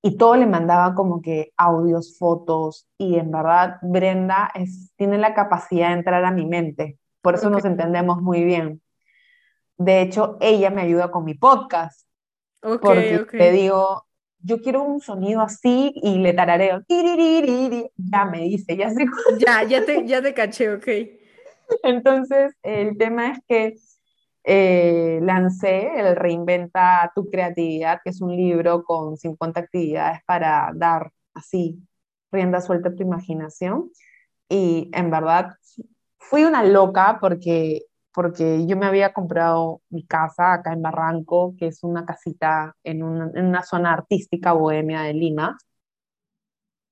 Y todo le mandaba como que audios, fotos. Y en verdad, Brenda es, tiene la capacidad de entrar a mi mente. Por eso nos entendemos muy bien. De hecho, ella me ayuda con mi podcast. Porque te digo, yo quiero un sonido así y le tarareo. Ya me dice, ya sé. Ya, ya te, ya te caché, ok. Entonces, el tema es que eh, lancé el Reinventa tu creatividad, que es un libro con 50 actividades para dar así rienda suelta a tu imaginación. Y en verdad fui una loca porque, porque yo me había comprado mi casa acá en Barranco, que es una casita en una, en una zona artística bohemia de Lima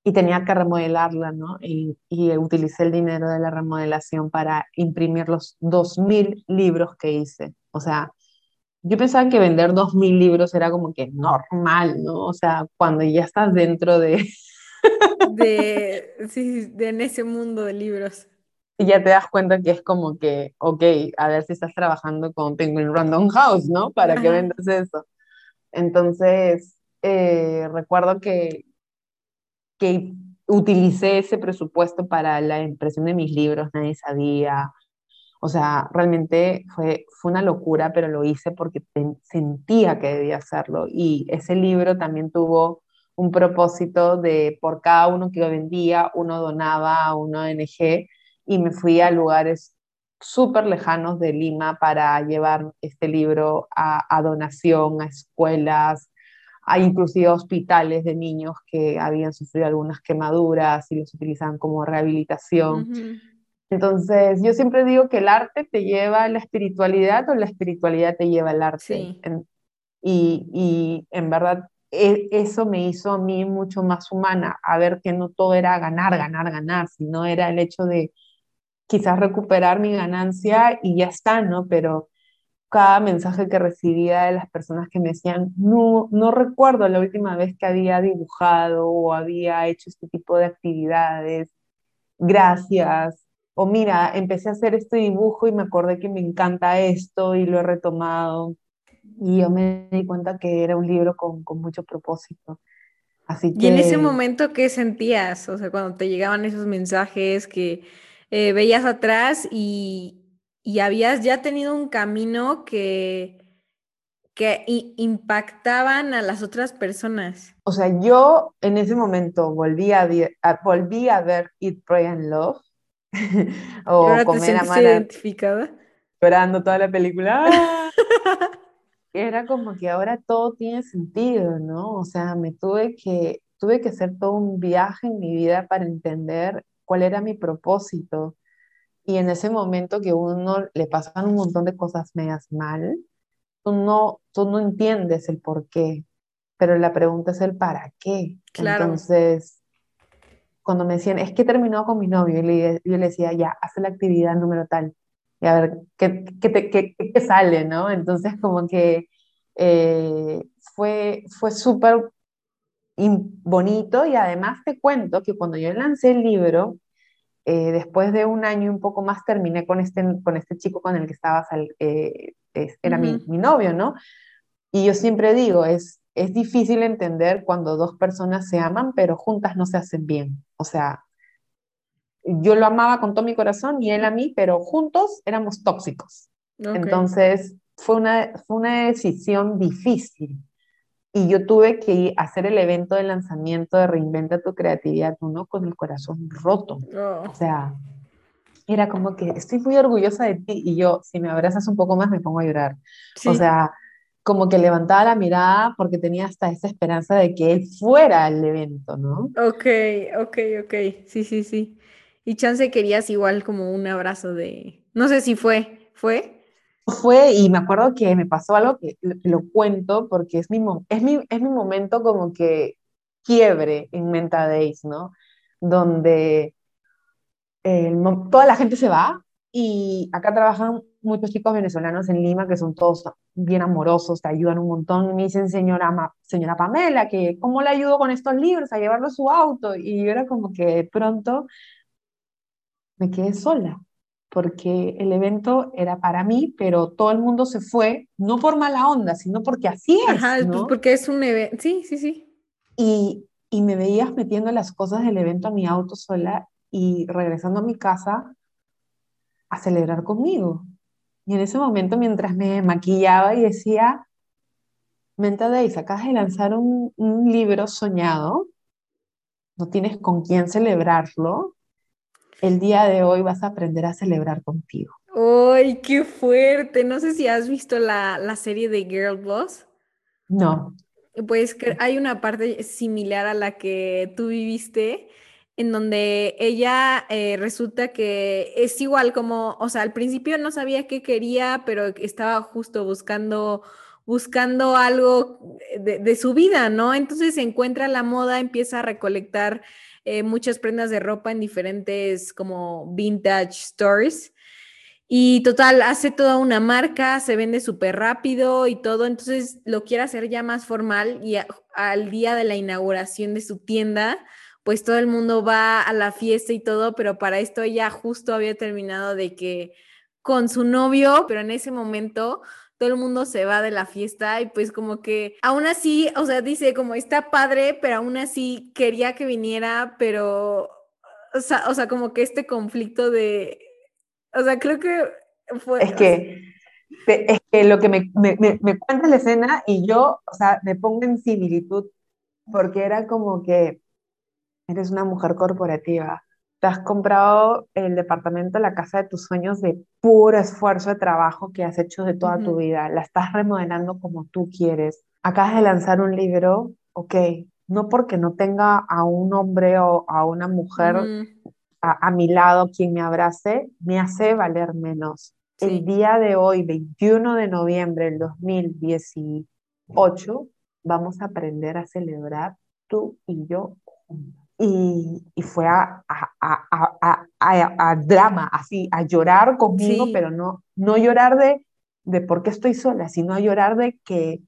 y tenía que remodelarla, ¿no? Y, y, utilicé el dinero de la remodelación para imprimir los 2.000 libros que hice. O sea, yo pensaba que vender 2.000 libros era como que normal, ¿no? O sea, cuando ya estás dentro de... de, sí, de en ese mundo de libros. Y ya te das cuenta que es como que, ok, a ver si estás trabajando con Penguin Random House, ¿no? Para que vendas eso. Entonces, eh, recuerdo que, que utilicé ese presupuesto para la impresión de mis libros, nadie sabía. O sea, realmente fue, fue una locura, pero lo hice porque sentía que debía hacerlo. Y ese libro también tuvo un propósito de por cada uno que vendía, uno donaba a una ONG y me fui a lugares súper lejanos de Lima para llevar este libro a, a donación, a escuelas, hay inclusive hospitales de niños que habían sufrido algunas quemaduras y los utilizaban como rehabilitación. Entonces, yo siempre digo que el arte te lleva a la espiritualidad o la espiritualidad te lleva al arte. y, y, en verdad, e, eso me hizo a mí mucho más humana, a ver que no todo era ganar, ganar, ganar, sino era el hecho de quizás recuperar mi ganancia y ya está, ¿no? Pero cada mensaje que recibía de las personas que me decían, no, no recuerdo la última vez que había dibujado o había hecho este tipo de actividades, gracias, o mira, empecé a hacer este dibujo y me acordé que me encanta esto y lo he retomado. Y yo me di cuenta que era un libro con, con mucho propósito. Así que... ¿Y en ese momento qué sentías? O sea, cuando te llegaban esos mensajes que eh, veías atrás y, y habías ya tenido un camino que, que impactaban a las otras personas. O sea, yo en ese momento volví a, volví a ver Eat, Pray and Love. o ahora comer te identificada? Llorando toda la película. Era como que ahora todo tiene sentido, ¿no? O sea, me tuve que, tuve que hacer todo un viaje en mi vida para entender cuál era mi propósito y en ese momento que uno le pasan un montón de cosas medias mal, tú no, tú no entiendes el por qué, pero la pregunta es el para qué. Entonces, cuando me decían, es que terminó con mi novio, y le, yo le decía, ya, haz la actividad número tal, y a ver, ¿qué, qué, te, qué, qué sale, no? Entonces, como que eh, fue, fue súper bonito y además te cuento que cuando yo lancé el libro, eh, después de un año y un poco más terminé con este, con este chico con el que estaba, eh, era mi, mi, novio, ¿no? Y yo siempre digo, es, es difícil entender cuando dos personas se aman, pero juntas no se hacen bien. O sea, yo lo amaba con todo mi corazón y él a mí, pero juntos éramos tóxicos. Entonces, fue una, fue una decisión difícil. Y yo tuve que hacer el evento de lanzamiento de Reinventa tu creatividad, uno con el corazón roto. Oh. O sea, era como que estoy muy orgullosa de ti y yo, si me abrazas un poco más, me pongo a llorar. O sea, como que levantaba la mirada porque tenía hasta esa esperanza de que él fuera al evento, ¿no? Ok, ok, ok. Sí, sí, sí. Y chance querías igual como un abrazo de, no sé si fue, ¿fue? Fue y me acuerdo que me pasó algo que lo, cuento porque es mi, es, mi, es mi momento como que quiebre en Menta Days, ¿no? Donde toda la gente se va y acá trabajan muchos chicos venezolanos en Lima que son todos bien amorosos, te ayudan un montón. Me dicen, señora, señora Pamela, que ¿cómo le ayudo con estos libros a llevarlo a su auto? Y yo era como que pronto me quedé sola, porque el evento era para mí, pero todo el mundo se fue, no por mala onda, sino porque así es. Ajá, pues porque es un evento, sí, sí, sí. Y, y me veías metiendo las cosas del evento a mi auto sola y regresando a mi casa a celebrar conmigo. Y en ese momento, mientras me maquillaba y decía, Menta Days, acabas de lanzar un, un libro soñado, no tienes con quién celebrarlo, el día de hoy vas a aprender a celebrar contigo. ¡Ay, qué fuerte! No sé si has visto la, la serie de Girl Boss. No. Pues hay una parte similar a la que tú viviste, en donde ella eh, resulta que es igual como, o sea, al principio no sabía qué quería, pero estaba justo buscando buscando algo de, de, su vida, ¿no? Entonces se encuentra la moda, empieza a recolectar eh, muchas prendas de ropa en diferentes como vintage stores. Y total, hace toda una marca, se vende súper rápido y todo, entonces lo quiere hacer ya más formal y al día de la inauguración de su tienda, pues todo el mundo va a la fiesta y todo, pero para esto ella justo había terminado de que con su novio, pero en ese momento todo el mundo se va de la fiesta y pues como que aún así, o sea, dice como está padre, pero aún así quería que viniera, pero, o sea, o sea como que este conflicto de, o sea, creo que fue... Es que, es que lo que me, me, me, cuenta la escena y yo, o sea, me pongo en similitud, porque era como que eres una mujer corporativa, te has comprado el departamento, la casa de tus sueños de puro esfuerzo de trabajo que has hecho de toda tu vida. La estás remodelando como tú quieres. Acabas de lanzar un libro, ok, no porque no tenga a un hombre o a una mujer a, mi lado quien me abrace, me hace valer menos. El día de hoy, 21 de noviembre del 2018, vamos a aprender a celebrar tú y yo juntos y, y fue a, a, a, drama, así, a llorar conmigo, pero no, no llorar de, de por qué estoy sola, sino a llorar de que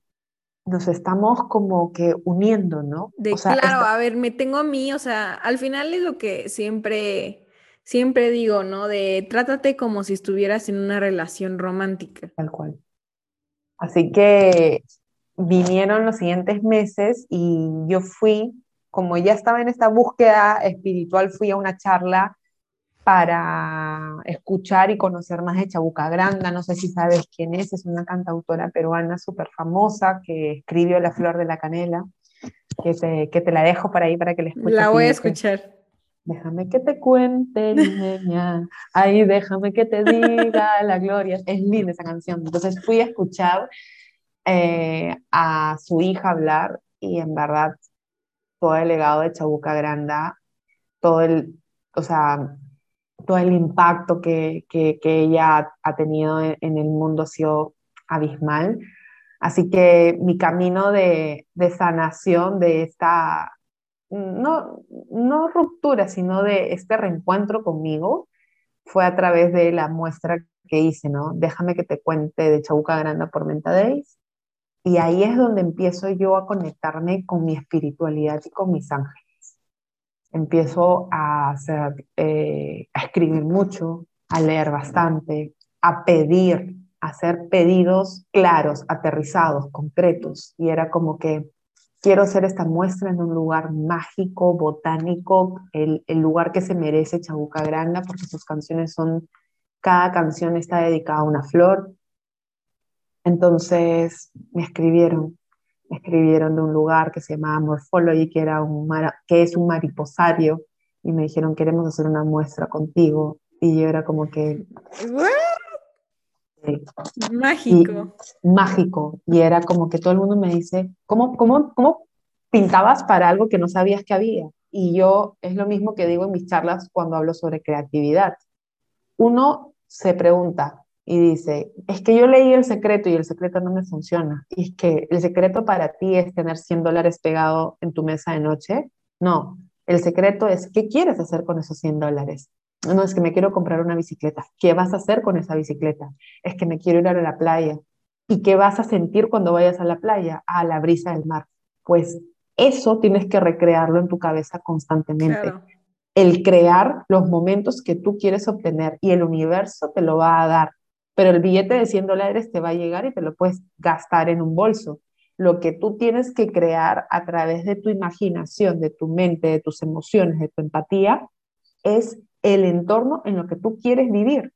nos estamos como que uniendo, ¿no? De claro, a ver, me tengo a mí, o sea, al final es lo que siempre, siempre digo, ¿no? De trátate como si estuvieras en una relación romántica. Tal cual. Así que vinieron los siguientes meses y yo fui como ya estaba en esta búsqueda espiritual, fui a una charla para escuchar y conocer más de Chabuca Granda. No sé si sabes quién es, es una cantautora peruana súper famosa que escribió La Flor de la Canela, que te, que te la dejo para ahí para que la escuches. La voy a escuchar. Déjame que te cuente, niña. Ay, déjame que te diga la gloria. Es linda esa canción. Entonces fui a escuchar eh, a su hija hablar y en verdad todo el legado de Chabuca Granda, todo el, o sea, todo el impacto que, que, ella ha tenido en, el mundo ha sido abismal. Así que mi camino de, de sanación, de esta, no, no ruptura, sino de este reencuentro conmigo, fue a través de la muestra que hice, ¿no? Déjame que te cuente de Chabuca Granda por Menta. Y ahí es donde empiezo yo a conectarme con mi espiritualidad y con mis ángeles. Empiezo a, hacer, eh, a escribir mucho, a leer bastante, a pedir, a hacer pedidos claros, aterrizados, concretos. Y era como que quiero hacer esta muestra en un lugar mágico, botánico, el, el lugar que se merece Chabuca Granda, porque sus canciones son, cada canción está dedicada a una flor, entonces me escribieron, me escribieron de un lugar que se llamaba Morphology, que, era un que es un mariposario, y me dijeron, queremos hacer una muestra contigo. Y yo era como que... Mágico. mágico. Y era como que todo el mundo me dice, ¿cómo, cómo, ¿cómo pintabas para algo que no sabías que había? Y yo es lo mismo que digo en mis charlas cuando hablo sobre creatividad. Uno se pregunta, y dice, es que yo leí el secreto y el secreto no me funciona. Y es que el secreto para ti es tener 100 dólares pegado en tu mesa de noche. No, el secreto es, ¿qué quieres hacer con esos 100 dólares? No es que me quiero comprar una bicicleta. ¿Qué vas a hacer con esa bicicleta? Es que me quiero ir a la playa. ¿Y qué vas a sentir cuando vayas a la playa? A la brisa del mar. Pues eso tienes que recrearlo en tu cabeza constantemente. El crear los momentos que tú quieres obtener y el universo te lo va a dar pero el billete de 100 dólares te va a llegar y te lo puedes gastar en un bolso. Lo que tú tienes que crear a través de tu imaginación, de tu mente, de tus emociones, de tu empatía, es el entorno en lo que tú quieres vivir.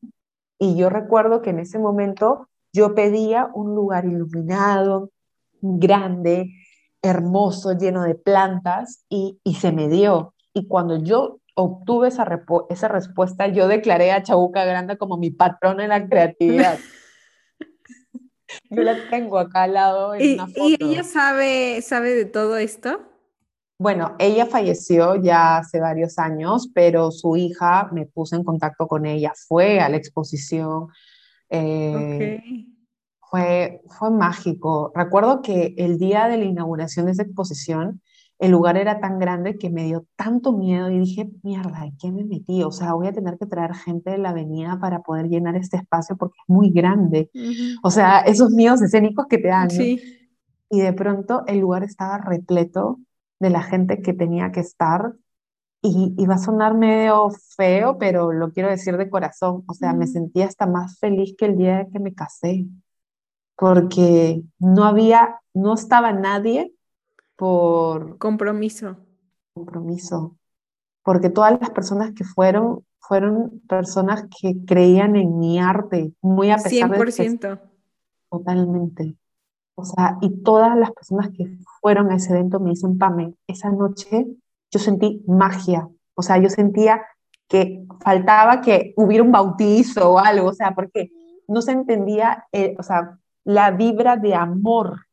Y yo recuerdo que en ese momento yo pedía un lugar iluminado, grande, hermoso, lleno de plantas, y, y se me dio. Y cuando yo obtuve esa, esa respuesta, yo declaré a Chabuca Granda como mi patrón en la creatividad. yo la tengo acá al lado en ¿Y, una foto. ¿Y ella sabe, sabe de todo esto? Bueno, ella falleció ya hace varios años, pero su hija me puso en contacto con ella, fue a la exposición. Eh, fue, fue mágico. Recuerdo que el día de la inauguración de esa exposición, el lugar era tan grande que me dio tanto miedo y dije, mierda, ¿de qué me metí? O sea, voy a tener que traer gente de la avenida para poder llenar este espacio porque es muy grande. O sea, esos miedos escénicos que te dan. Sí. Y de pronto el lugar estaba repleto de la gente que tenía que estar y, y, va a sonar medio feo, pero lo quiero decir de corazón. O sea, me sentía hasta más feliz que el día que me casé porque no había, no estaba nadie por compromiso. Compromiso. Porque todas las personas que fueron, fueron personas que creían en mi arte, muy a pesar 100%. de Totalmente. O sea, y todas las personas que fueron a ese evento me dicen, Pame, esa noche yo sentí magia. O sea, yo sentía que faltaba que hubiera un bautizo o algo, o sea, porque no se entendía, eh, o sea, la vibra de amor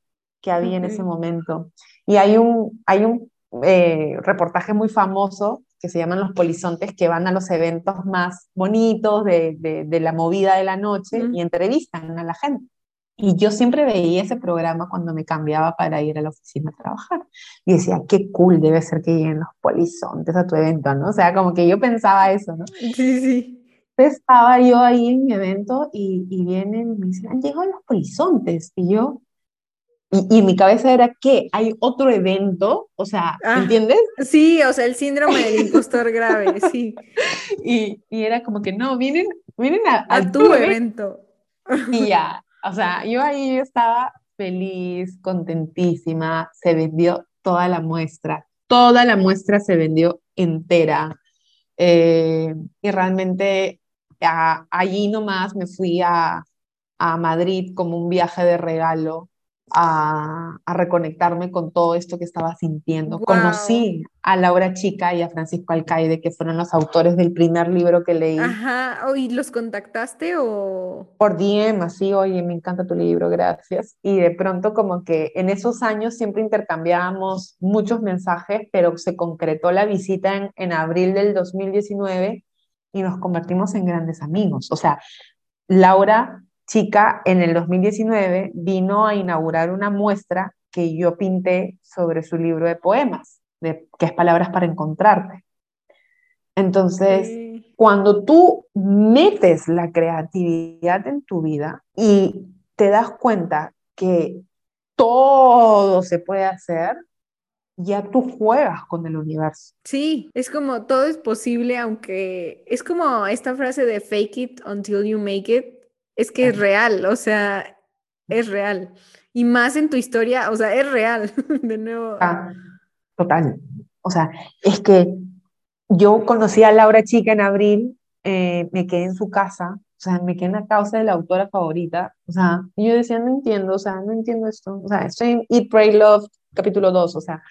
que había en ese momento. Y hay un, hay un eh, reportaje muy famoso que se llaman Los Polizontes, que van a los eventos más bonitos de, de, la movida de la noche y entrevistan a la gente. Y yo siempre veía ese programa cuando me cambiaba para ir a la oficina a trabajar. Y decía, qué cool debe ser que lleguen los polizontes a tu evento, ¿no? O sea, como que yo pensaba eso, ¿no? Sí, sí. estaba yo ahí en mi evento y, y vienen y me dicen, han llegado los polizontes. Y yo, y, mi cabeza era que hay otro evento, o sea, ah, ¿entiendes? Sí, o sea, el síndrome del impostor grave, sí. Y, y, era como que no, vienen, vienen a, tu, evento. Y ya, o sea, yo ahí estaba feliz, contentísima, se vendió toda la muestra, toda la muestra se vendió entera. Eh, y realmente allí nomás me fui a, a Madrid como un viaje de regalo a, reconectarme con todo esto que estaba sintiendo. Conocí a Laura Chica y a Francisco Alcaide, que fueron los autores del primer libro que leí. Ajá, ¿y los contactaste o...? Por DM, así, oye, me encanta tu libro, gracias. Y de pronto como que en esos años siempre intercambiábamos muchos mensajes, pero se concretó la visita en, en abril del 2019 y nos convertimos en grandes amigos. O sea, Laura chica en el 2019 vino a inaugurar una muestra que yo pinté sobre su libro de poemas, de, que es Palabras para Encontrarte. Entonces, cuando tú metes la creatividad en tu vida y te das cuenta que todo se puede hacer, ya tú juegas con el universo. Sí, es como todo es posible, aunque es como esta frase de fake it until you make it, es que es real, o sea, es real. Y más en tu historia, o sea, es real, de nuevo. Ah, total. O sea, es que yo conocí a Laura Chica en abril, eh, me quedé en su casa, o sea, me quedé en la causa de la autora favorita, o sea, y yo decía, no entiendo, o sea, no entiendo esto, o sea, estoy en Eat, Pray, Love, capítulo 2, o sea,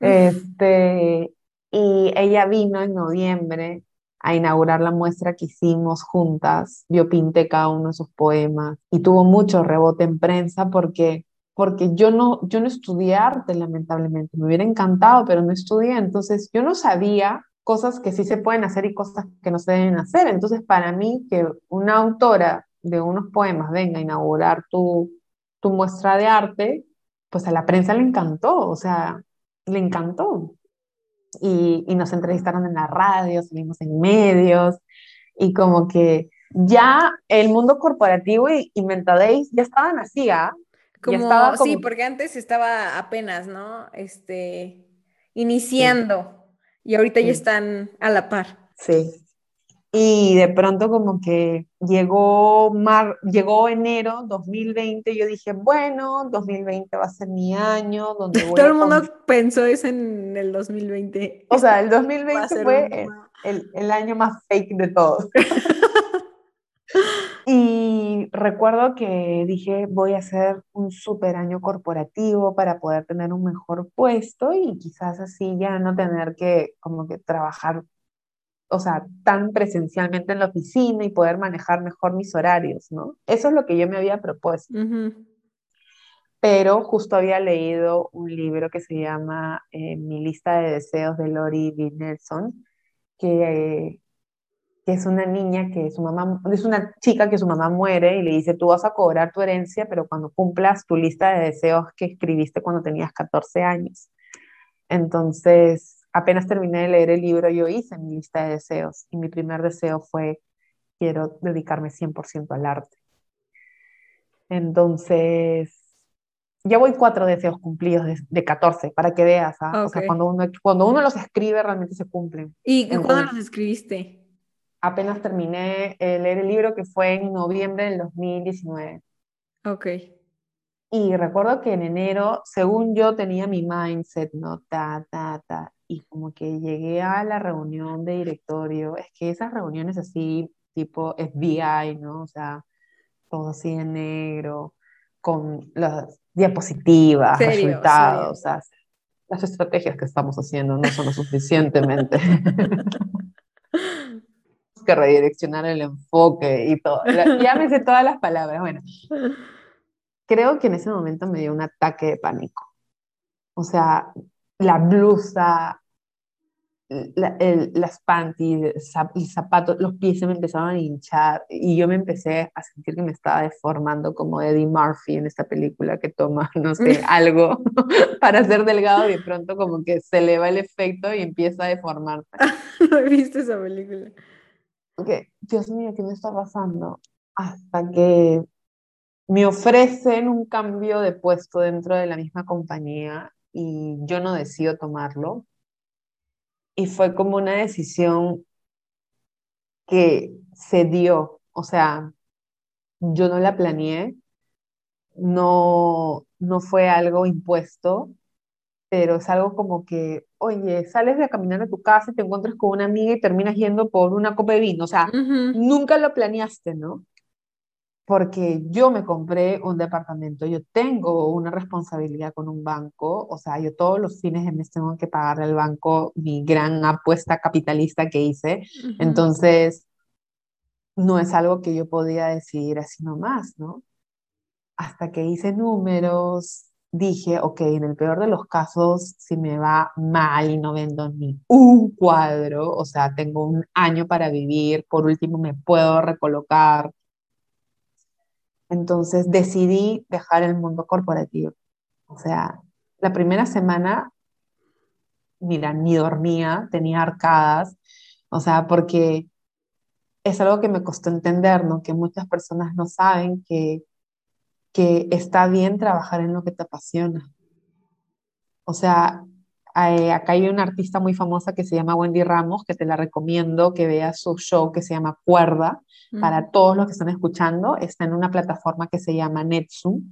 este, y ella vino en noviembre a inaugurar la muestra que hicimos juntas. Yo pinté cada uno de sus poemas y tuvo mucho rebote en prensa porque, porque yo, no, yo no estudié arte, lamentablemente. Me hubiera encantado, pero no estudié. Entonces yo no sabía cosas que sí se pueden hacer y cosas que no se deben hacer. Entonces para mí que una autora de unos poemas venga a inaugurar tu, tu muestra de arte, pues a la prensa le encantó, o sea, le encantó y, nos entrevistaron en la radio, salimos en medios y como que ya el mundo corporativo y, y ya estaban así, ¿ah? Como, Sí, porque antes estaba apenas, ¿no? Este, iniciando y ahorita ya están a la par. Sí, y de pronto como que llegó, mar, llegó enero 2020 y yo dije, bueno, 2020 va a ser mi año donde Todo el mundo pensó eso en el 2020. O sea, el 2020 fue el, el, año más fake de todos. y recuerdo que dije, voy a hacer un super año corporativo para poder tener un mejor puesto y quizás así ya no tener que como que trabajar o sea, tan presencialmente en la oficina y poder manejar mejor mis horarios, ¿no? Eso es lo que yo me había propuesto. Pero justo había leído un libro que se llama eh, Mi lista de deseos de Lori B. Nelson, que, que es una niña que su mamá, es una chica que su mamá muere y le dice, tú vas a cobrar tu herencia, pero cuando cumplas tu lista de deseos que escribiste cuando tenías 14 años. Entonces, apenas terminé de leer el libro, yo hice mi lista de deseos y mi primer deseo fue, quiero dedicarme 100% al arte. Entonces, ya voy cuatro deseos cumplidos de, 14, para que veas, ¿ah? o sea, cuando uno, cuando uno los escribe realmente se cumplen. ¿Y cuándo los escribiste? Apenas terminé de leer el libro que fue en noviembre del 2019. Ok. Y recuerdo que en enero, según yo tenía mi mindset, ¿no? Ta, ta, ta y como que llegué a la reunión de directorio, es que esas reuniones así, tipo FBI, ¿no? O sea, todo así en negro, con las diapositivas, resultados, o sea, las estrategias que estamos haciendo no son lo suficientemente. que redireccionar el enfoque y todo. Ya me sé todas las palabras. Bueno, creo que en ese momento me dio un ataque de pánico. O sea, la blusa, las panties, el zapato, los pies se me empezaban a hinchar y yo me empecé a sentir que me estaba deformando como Eddie Murphy en esta película que toma, no sé, algo para ser delgado y de pronto como que se eleva el efecto y empieza a deformarse. no he visto esa película. Ok, Dios mío, ¿qué me está pasando? Hasta que me ofrecen un cambio de puesto dentro de la misma compañía y yo no decido tomarlo y fue como una decisión que se dio, o sea, yo no la planeé, no, no fue algo impuesto, pero es algo como que, oye, sales de caminar a tu casa y te encuentras con una amiga y terminas yendo por una copa de vino, o sea, nunca lo planeaste, ¿no? Porque yo me compré un departamento, yo tengo una responsabilidad con un banco, o sea, yo todos los fines de mes tengo que pagar al banco mi gran apuesta capitalista que hice, entonces no es algo que yo podía decidir así nomás, ¿no? Hasta que hice números, dije, ok, en el peor de los casos, si me va mal y no vendo ni un cuadro, o sea, tengo un año para vivir, por último me puedo recolocar, entonces decidí dejar el mundo corporativo. O sea, la primera semana, mira, ni dormía, tenía arcadas, o sea, porque es algo que me costó entender, ¿no? Que muchas personas no saben que que está bien trabajar en lo que te apasiona. O sea, eh, acá hay una artista muy famosa que se llama Wendy Ramos, que te la recomiendo que veas su show que se llama Cuerda. Para todos los que están escuchando, está en una plataforma que se llama Netsum,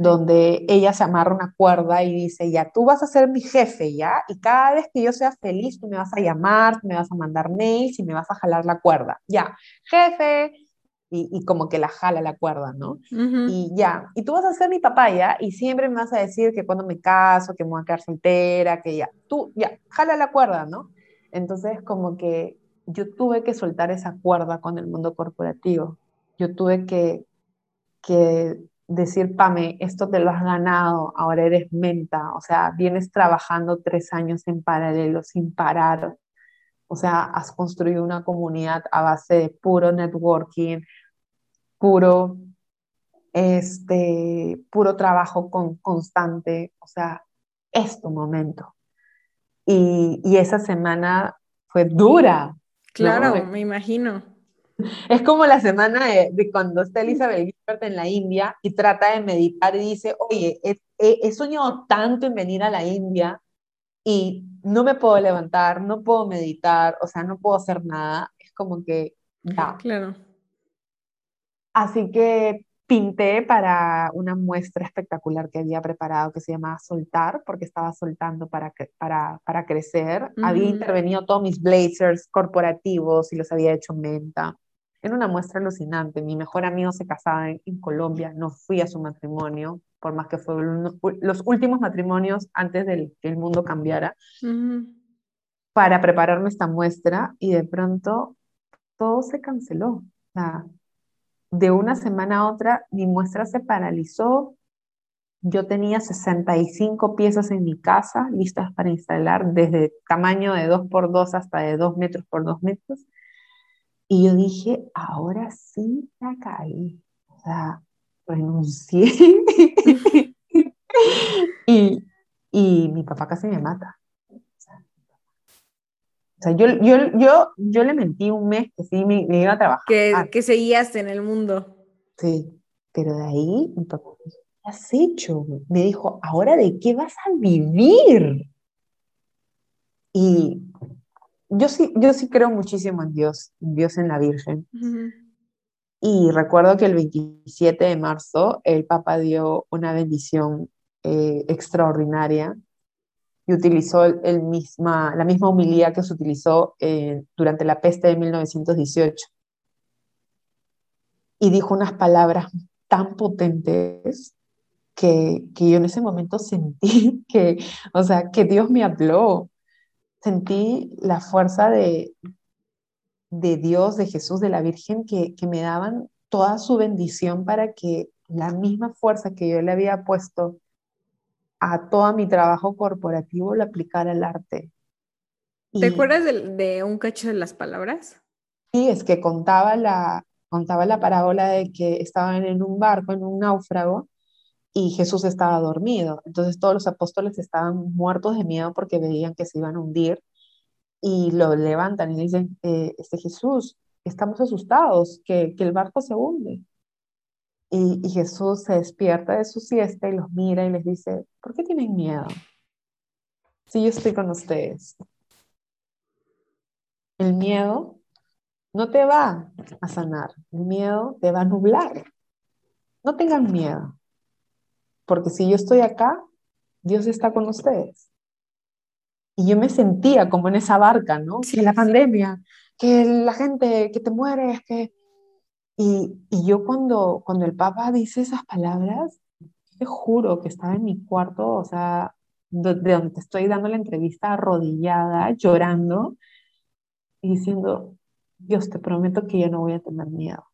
donde ella se amarra una cuerda y dice, ya, tú vas a ser mi jefe, ¿ya? Y cada vez que yo sea feliz, tú me vas a llamar, me vas a mandar mails y me vas a jalar la cuerda. Ya, jefe, y, como que la jala la cuerda, ¿no? Y ya, y tú vas a ser mi papá, ¿ya? Y siempre me vas a decir que cuando me caso, que me voy a quedar soltera, que ya, tú, ya, jala la cuerda, ¿no? Entonces, como que yo tuve que soltar esa cuerda con el mundo corporativo. Yo tuve que, que decir, Pame, esto te lo has ganado, ahora eres menta, o sea, vienes trabajando tres años en paralelo, sin parar, o sea, has construido una comunidad a base de puro networking, puro, este, puro trabajo con, constante. O sea, es tu momento. Y, y esa semana fue dura. Claro, me imagino. Es como la semana de, cuando está Elizabeth Gilbert en la India y trata de meditar y dice, oye, he, he, soñado tanto en venir a la India y no me puedo levantar, no puedo meditar, o sea, no puedo hacer nada. Es como que ya. Claro. Así que pinté para una muestra espectacular que había preparado que se llamaba Soltar, porque estaba soltando para, para, para crecer. Había intervenido todos mis blazers corporativos y los había hecho menta. Era una muestra alucinante. Mi mejor amigo se casaba en, en Colombia, no fui a su matrimonio, por más que fue los últimos matrimonios antes de que el mundo cambiara, para prepararme esta muestra y de pronto todo se canceló. De una semana a otra mi muestra se paralizó. Yo tenía 65 piezas en mi casa listas para instalar, desde tamaño de 2 por 2 hasta de 2 metros por 2 metros. Y yo dije, ahora sí la caí. O sea, renuncié. y, y mi papá casi me mata. O sea, yo, yo, yo, yo le mentí un mes que sí me, iba a trabajar. Que, que seguías en el mundo. Sí, pero de ahí mi papá ¿qué has hecho? Me dijo, ¿ahora de qué vas a vivir? Y yo sí, yo sí creo muchísimo en Dios, en Dios en la Virgen. Y recuerdo que el 27 de marzo el Papa dio una bendición eh, extraordinaria y utilizó la misma humildad que se utilizó eh, durante la peste de 1918. Y dijo unas palabras tan potentes que, que, yo en ese momento sentí que, o sea, que Dios me habló. Sentí la fuerza de, de Dios, de Jesús, de la Virgen, que, que me daban toda su bendición para que la misma fuerza que yo le había puesto a todo mi trabajo corporativo lo aplicara al arte. ¿Te acuerdas de, un cacho de las palabras? Sí, es que contaba la, contaba la parábola de que estaban en un barco, en un náufrago, y Jesús estaba dormido. Entonces todos los apóstoles estaban muertos de miedo porque veían que se iban a hundir y lo levantan y dicen, eh, este Jesús, estamos asustados, que, que el barco se hunde. Y, y, Jesús se despierta de su siesta y los mira y les dice, ¿por qué tienen miedo? Si yo estoy con ustedes. El miedo no te va a sanar, el miedo te va a nublar. No tengan miedo, porque si yo estoy acá, Dios está con ustedes. Y yo me sentía como en esa barca, ¿no? Sí, la pandemia, que la gente, que te mueres, que y, y, yo cuando, cuando el Papa dice esas palabras, te juro que estaba en mi cuarto, o sea, de, donde te estoy dando la entrevista arrodillada, llorando y diciendo, Dios, te prometo que ya no voy a tener miedo.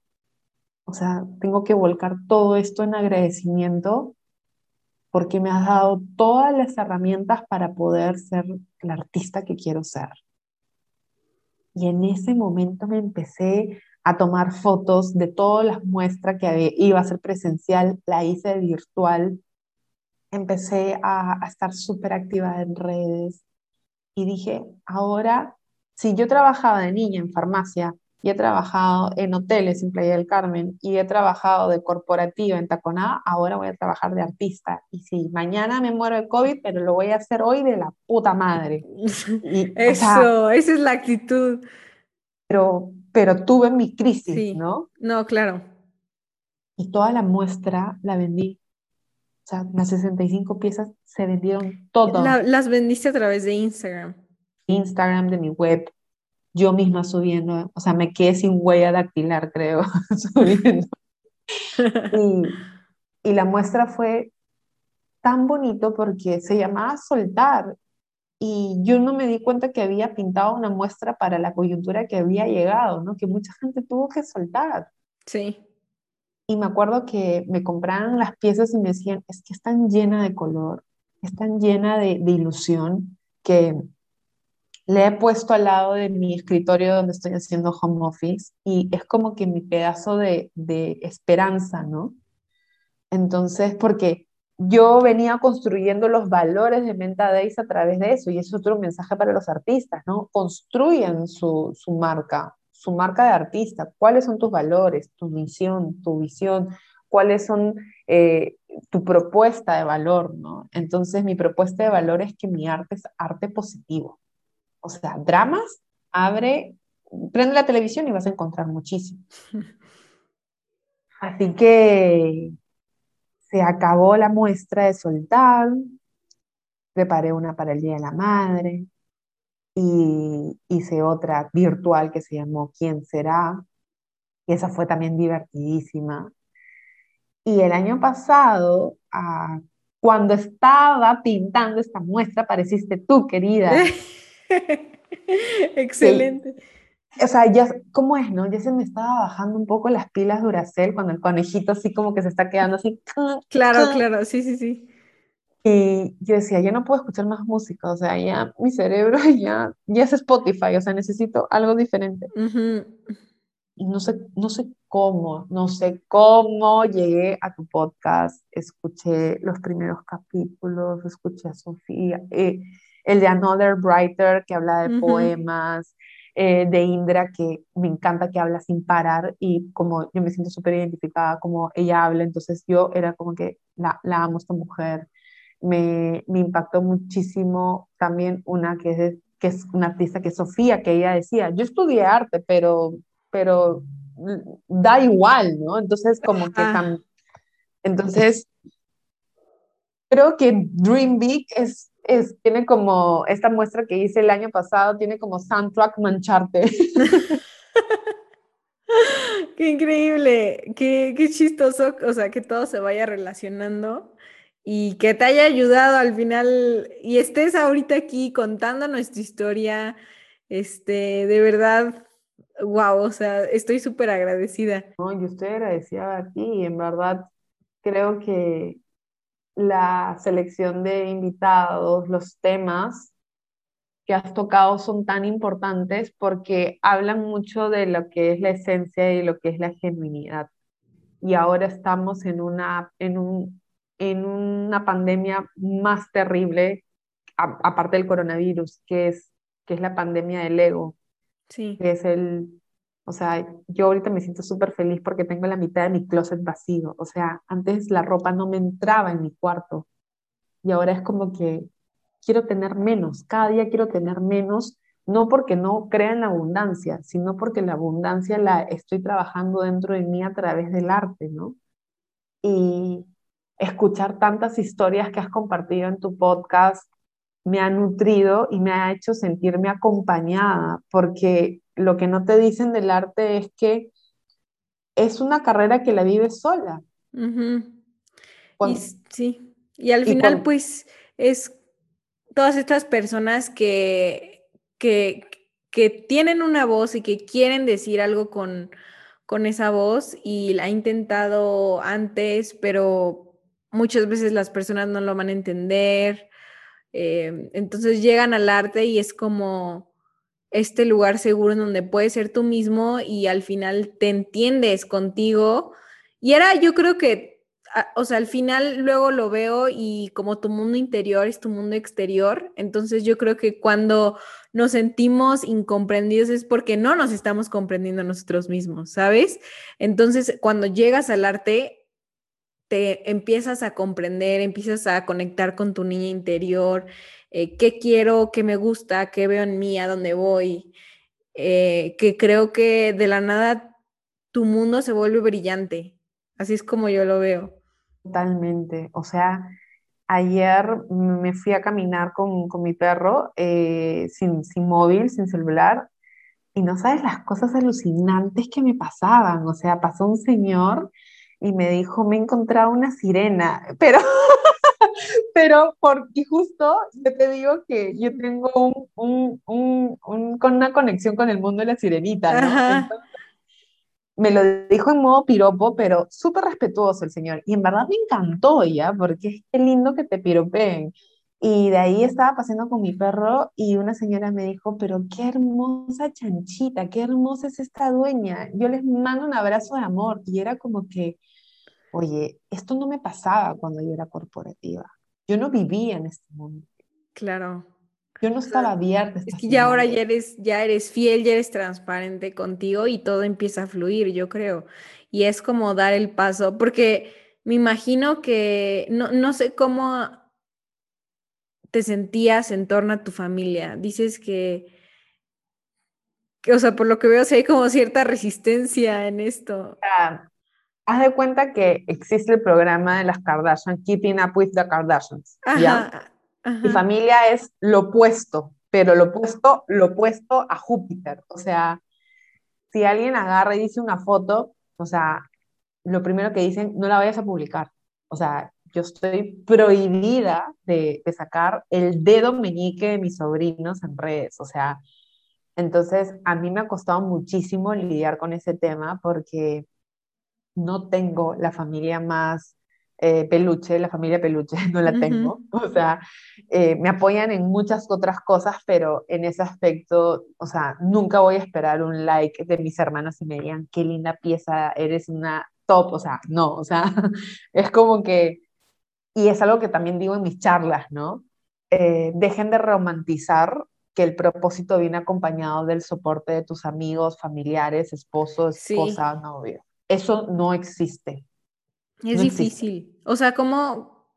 O sea, tengo que volcar todo esto en agradecimiento porque me has dado todas las herramientas para poder ser el artista que quiero ser. Y en ese momento me empecé a tomar fotos de todas las muestras que iba a ser presencial, la hice virtual, empecé a, estar súper activa en redes y dije, ahora, si yo trabajaba de niña en farmacia y he trabajado en hoteles en Playa del Carmen y he trabajado de corporativa en Taconá, ahora voy a trabajar de artista. Y sí, mañana me muero de COVID, pero lo voy a hacer hoy de la puta madre. Eso, esa es la actitud. Pero, pero tuve mi crisis, ¿no? No, claro. Y toda la muestra la vendí. O sea, las 65 piezas se vendieron todas. las vendiste a través de Instagram. Instagram, de mi web yo misma subiendo, o sea, me quedé sin huella dactilar, creo, subiendo. Y, la muestra fue tan bonito porque se llamaba Soltar y yo no me di cuenta que había pintado una muestra para la coyuntura que había llegado, ¿no? Que mucha gente tuvo que soltar. Sí. Y me acuerdo que me compraban las piezas y me decían, es que están llena de color, están llena de, de ilusión, que le he puesto al lado de mi escritorio donde estoy haciendo home office y es como que mi pedazo de, de esperanza, ¿no? Entonces, porque yo venía construyendo los valores de Menta Days a través de eso y es otro mensaje para los artistas, ¿no? Construyan su, su marca, su marca de artista. ¿Cuáles son tus valores, tu misión, tu visión? ¿Cuáles son eh, tu propuesta de valor, ¿no? Entonces, mi propuesta de valor es que mi arte es arte positivo o sea, dramas, abre, prende la televisión y vas a encontrar muchísimo. Así que se acabó la muestra de soltar, preparé una para el Día de la Madre y hice otra virtual que se llamó ¿Quién será? Y esa fue también divertidísima. Y el año pasado, ah, cuando estaba pintando esta muestra, apareciste tú, querida. Excelente. O sea, ya, ¿cómo es, no? Ya se me estaba bajando un poco las pilas Duracell cuando el conejito así como que se está quedando así. Claro, claro, sí, sí, sí. Y yo decía, ya no puedo escuchar más música, o sea, ya mi cerebro ya, ya es Spotify, o sea, necesito algo diferente. Y no sé, no sé cómo, no sé cómo llegué a tu podcast, escuché los primeros capítulos, escuché a Sofía. Eh, el de Another Brighter, que habla de poemas, eh, de Indra, que me encanta que habla sin parar y como yo me siento súper identificada como ella habla, entonces yo era como que la, la amo esta mujer. Me, me, impactó muchísimo también una que es, que es una artista que es Sofía, que ella decía, yo estudié arte, pero, pero da igual, ¿no? Entonces como que... entonces, creo que Dream Big es es, tiene como, esta muestra que hice el año pasado, tiene como soundtrack mancharte. qué increíble, qué, qué chistoso, o sea, que todo se vaya relacionando y que te haya ayudado al final y estés ahorita aquí contando nuestra historia, este, de verdad, wow, o sea, estoy súper agradecida. No, yo estoy agradecida a ti en verdad creo que la selección de invitados, los temas que has tocado son tan importantes porque hablan mucho de lo que es la esencia y lo que es la genuinidad. Y ahora estamos en una, en un, en una pandemia más terrible, aparte del coronavirus, que es, que es la pandemia del ego, sí. que es el, o sea, yo ahorita me siento súper feliz porque tengo la mitad de mi closet vacío. O sea, antes la ropa no me entraba en mi cuarto y ahora es como que quiero tener menos. Cada día quiero tener menos, no porque no crea en la abundancia, sino porque la abundancia la estoy trabajando dentro de mí a través del arte, ¿no? Y escuchar tantas historias que has compartido en tu podcast me ha nutrido y me ha hecho sentirme acompañada, porque lo que no te dicen del arte es que es una carrera que la vives sola. y, sí, y al final pues es todas estas personas que, que, que, tienen una voz y que quieren decir algo con, con esa voz y la ha intentado antes, pero muchas veces las personas no lo van a entender. Eh, entonces llegan al arte y es como este lugar seguro en donde puedes ser tú mismo y al final te entiendes contigo. Y era, yo creo que o sea, al final luego lo veo y como tu mundo interior es tu mundo exterior, entonces yo creo que cuando nos sentimos incomprendidos es porque no nos estamos comprendiendo nosotros mismos, ¿sabes? Entonces, cuando llegas al arte, te empiezas a comprender, empiezas a conectar con tu niña interior, eh, qué quiero, qué me gusta, qué veo en mí, a dónde voy, eh, que creo que de la nada tu mundo se vuelve brillante. Así es como yo lo veo. Totalmente. O sea, ayer me fui a caminar con, mi perro eh, sin, sin móvil, sin celular, y no sabes las cosas alucinantes que me pasaban. O sea, pasó un señor y me dijo, me he encontrado una sirena, pero pero porque justo yo te digo que yo tengo un, un, un, con una conexión con el mundo de la sirenita, ¿no? me lo dijo en modo piropo, pero súper respetuoso el señor. Y en verdad me encantó ya, porque es que lindo que te piropeen. Y de ahí estaba paseando con mi perro y una señora me dijo, pero qué hermosa chanchita, qué hermosa es esta dueña. Yo les mando un abrazo de amor. Y era como que, oye, esto no me pasaba cuando yo era corporativa. Yo no vivía en este mundo. Claro. Yo no estaba abierta. Es que ya ahora ya eres, ya eres fiel, ya eres transparente contigo y todo empieza a fluir, yo creo. Y es como dar el paso, porque me imagino que no, no sé cómo te sentías en torno a tu familia. Dices que, que o sea, por lo que veo, sí hay como cierta resistencia en esto. Haz de cuenta que existe el programa de las Kardashian, Keeping Up with the Kardashians. ¿ya? Mi familia es lo opuesto, pero lo opuesto, lo opuesto a Júpiter. O sea, si alguien agarra y dice una foto, o sea, lo primero que dicen, no la vayas a publicar. O sea, yo estoy prohibida de, de sacar el dedo meñique de mis sobrinos en redes. O sea, entonces a mí me ha costado muchísimo lidiar con ese tema porque no tengo la familia más eh, peluche, la familia peluche, no la tengo. O sea, eh, me apoyan en muchas otras cosas, pero en ese aspecto, o sea, nunca voy a esperar un like de mis hermanos y me digan, qué linda pieza, eres una top. O sea, no, o sea, es como que, y es algo que también digo en mis charlas, ¿no? Eh, dejen de romantizar que el propósito viene acompañado del soporte de tus amigos, familiares, esposos, esposa, novio eso no existe. Es difícil. O sea, ¿cómo,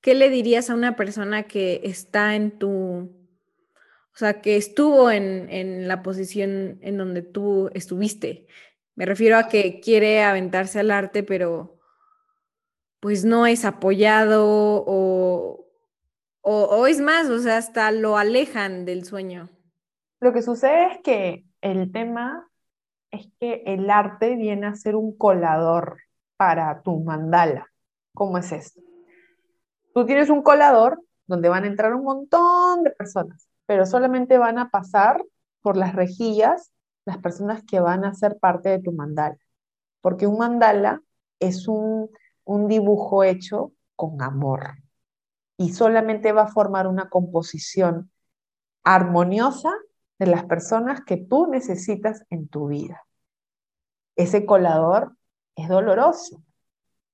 qué le dirías a una persona que está en tu, o sea, que estuvo en, en la posición en donde tú estuviste? Me refiero a que quiere aventarse al arte, pero pues no es apoyado o, o, o, es más, o sea, hasta lo alejan del sueño. Lo que sucede es que el tema es que el arte viene a ser un colador para tu mandala. ¿Cómo es esto? Tú tienes un colador donde van a entrar un montón de personas, pero solamente van a pasar por las rejillas las personas que van a ser parte de tu mandala. Porque un mandala es un, un dibujo hecho con amor y solamente va a formar una composición armoniosa de las personas que tú necesitas en tu vida. Ese colador es doloroso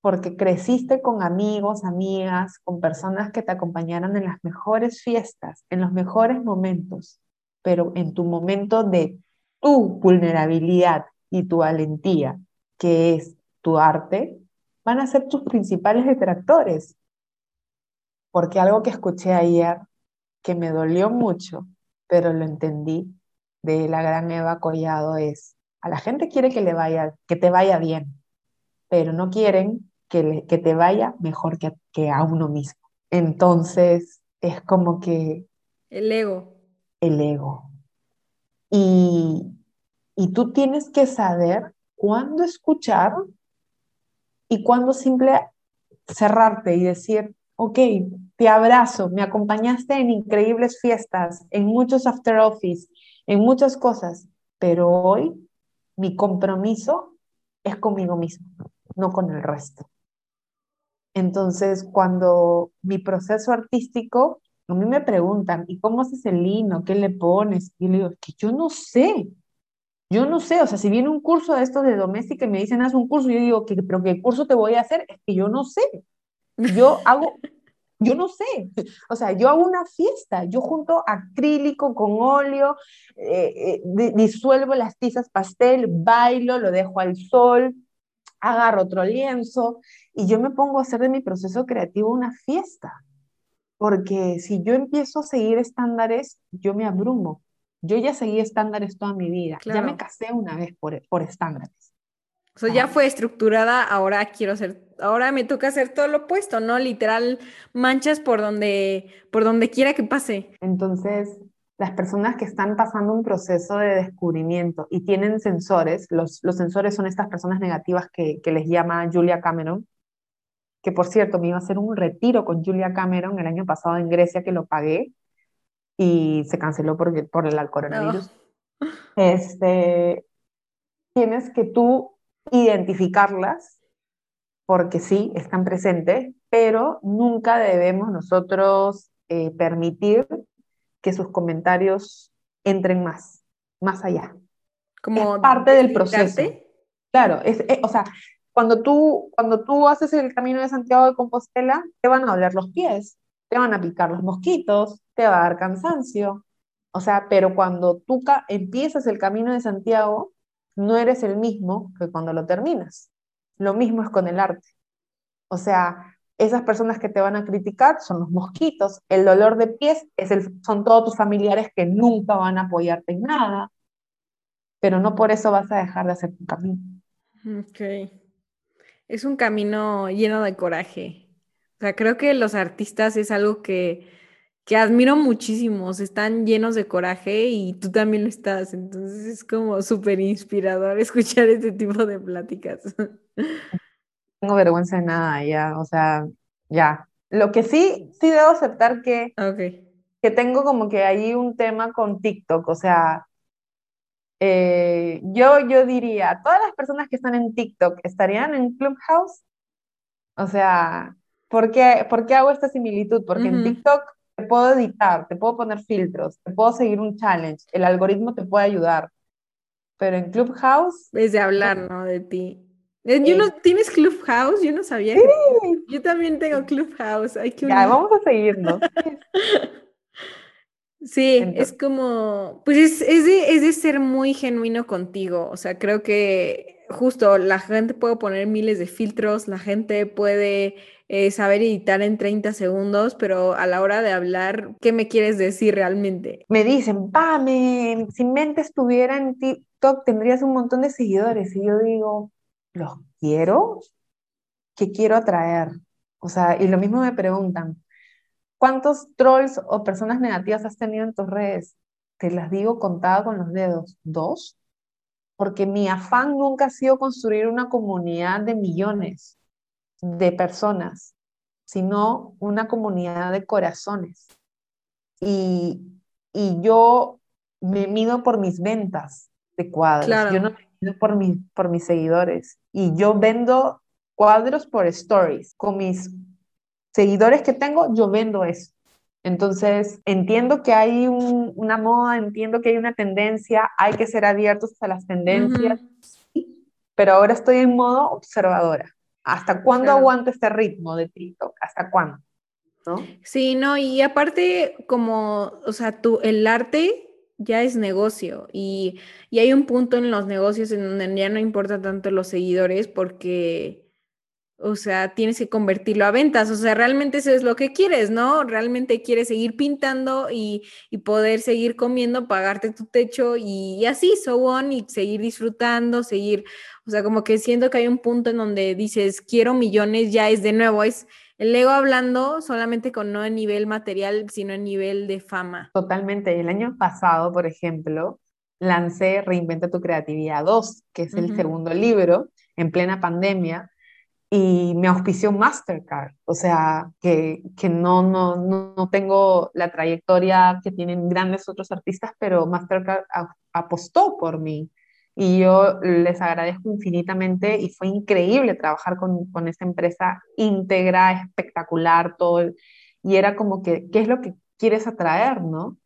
porque creciste con amigos, amigas, con personas que te acompañaron en las mejores fiestas, en los mejores momentos, pero en tu momento de tu vulnerabilidad y tu valentía, que es tu arte, van a ser tus principales detractores. Porque algo que escuché ayer, que me dolió mucho, pero lo entendí de la gran Eva Collado es, a la gente quiere que le vaya, que te vaya bien, pero no quieren que, que te vaya mejor que, que a uno mismo. Entonces, es como que... El ego. El ego. Y, y tú tienes que saber cuándo escuchar y cuándo simple cerrarte y decir, ok, te abrazo, me acompañaste en increíbles fiestas, en muchos after office, en muchas cosas, pero hoy mi compromiso es conmigo mismo, no con el resto. Entonces, cuando mi proceso artístico, a mí me preguntan, ¿y cómo haces el lino? ¿Qué le pones? Y yo digo, que yo no sé. Yo no sé, o sea, si viene un curso de estos de doméstica y me dicen, haz un curso, yo digo, ¿qué, pero ¿qué curso te voy a hacer? Es que yo no sé. Yo hago, yo no sé. O sea, yo hago una fiesta, yo junto acrílico con óleo, eh, eh, disuelvo las tizas pastel, bailo, lo dejo al sol, agarro otro lienzo y yo me pongo a hacer de mi proceso creativo una fiesta. Porque si yo empiezo a seguir estándares, yo me abrumo. Yo ya seguí estándares toda mi vida. Ya me casé una vez por, por estándares. O sea, ya fue estructurada, ahora quiero hacer, ahora me toca hacer todo lo opuesto, ¿no? Literal, manchas por donde, por donde quiera que pase. Entonces, las personas que están pasando un proceso de descubrimiento y tienen sensores, los, los sensores son estas personas negativas que, que les llama Julia Cameron, que por cierto me iba a hacer un retiro con Julia Cameron el año pasado en Grecia que lo pagué y se canceló por, por el coronavirus. Este, tienes que tú identificarlas porque sí, están presentes, pero nunca debemos nosotros eh, permitir que sus comentarios entren más, más allá. Como es parte del proceso. Claro, es, eh, o sea, cuando tú, cuando tú haces el camino de Santiago de Compostela, te van a doler los pies, te van a picar los mosquitos, te va a dar cansancio. O sea, pero cuando tú empiezas el camino de Santiago, no eres el mismo que cuando lo terminas. Lo mismo es con el arte. O sea, esas personas que te van a criticar son los mosquitos, el dolor de pies es el, son todos tus familiares que nunca van a apoyarte en nada, pero no por eso vas a dejar de hacer tu camino. Ok. Es un camino lleno de coraje. O sea, creo que los artistas es algo que, que admiro muchísimo. Están llenos de coraje y tú también lo estás. Entonces es como súper inspirador escuchar este tipo de pláticas. Tengo vergüenza de nada, ya. O sea, ya. Lo que sí, sí debo aceptar que, que tengo como que ahí un tema con TikTok. O sea, eh, yo, yo diría, todas las personas que están en TikTok estarían en Clubhouse. O sea, ¿por qué, ¿por qué hago esta similitud? Porque en TikTok te puedo editar, te puedo poner filtros, te puedo seguir un challenge, el algoritmo te puede ayudar. Pero en Clubhouse... Es de hablar, ¿no? De ti. Eh, yo no, ¿Tienes Clubhouse? Yo no sabía. yo también tengo Clubhouse. Hay que ya, vamos a seguirnos. Sí, es como, pues es, es, de, es de ser muy genuino contigo. O sea, creo que justo la gente puede poner miles de filtros, la gente puede eh, saber editar en 30 segundos, pero a la hora de hablar, ¿qué me quieres decir realmente? Me dicen, pa, me, si Mente estuviera en TikTok tendrías un montón de seguidores. Y yo digo, ¿los quiero? ¿Qué quiero atraer? O sea, y lo mismo me preguntan, ¿Cuántos trolls o personas negativas has tenido en tus redes? Te las digo contada con los dedos. ¿Dos? Porque mi afán nunca ha sido construir una comunidad de millones de personas, sino una comunidad de corazones. Y, yo me mido por mis ventas de cuadros. Yo no me mido por, por mis seguidores. Y yo vendo cuadros por stories con mis seguidores que tengo, yo vendo eso. Entonces, entiendo que hay una moda, entiendo que hay una tendencia, hay que ser abiertos a las tendencias, pero ahora estoy en modo observadora. ¿Hasta cuándo aguanto este ritmo de TikTok? ¿Hasta cuándo? ¿No? Sí, no, y aparte, como, o sea, tú, el arte ya es negocio y, y hay un punto en los negocios en donde ya no importa tanto los seguidores porque o sea, tienes que convertirlo a ventas. O sea, realmente eso es lo que quieres, ¿no? Realmente quieres seguir pintando y, poder seguir comiendo, pagarte tu techo y, así, so on, y seguir disfrutando, seguir, o sea, como que siento que hay un punto en donde dices, quiero millones, ya es de nuevo, es el ego hablando solamente con no en nivel material, sino en nivel de fama. Totalmente. El año pasado, por ejemplo, lancé Reinventa tu Creatividad 2, que es el segundo libro, en plena pandemia y me auspició Mastercard, o sea, que, que no, no, no, tengo la trayectoria que tienen grandes otros artistas, pero Mastercard apostó por mí y yo les agradezco infinitamente y fue increíble trabajar con, con esta empresa íntegra, espectacular, todo, y era como que, ¿qué es lo que quieres atraer, no?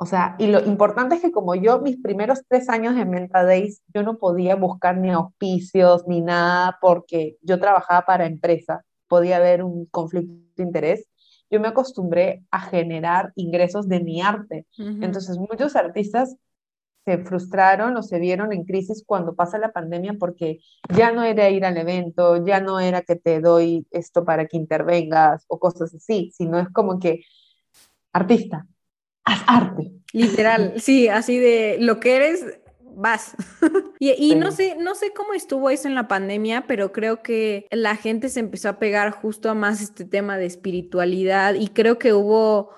O sea, y lo importante es que como yo, mis primeros tres años en Menta Days, yo no podía buscar ni auspicios ni nada porque yo trabajaba para empresa, podía haber un conflicto de interés. Yo me acostumbré a generar ingresos de mi arte. Entonces, muchos artistas se frustraron o se vieron en crisis cuando pasa la pandemia porque ya no era ir al evento, ya no era que te doy esto para que intervengas o cosas así, sino es como que artista, haz arte. Literal, sí, así de lo que eres, vas. y, no sé, no sé cómo estuvo eso en la pandemia, pero creo que la gente se empezó a pegar justo a más este tema de espiritualidad y creo que hubo,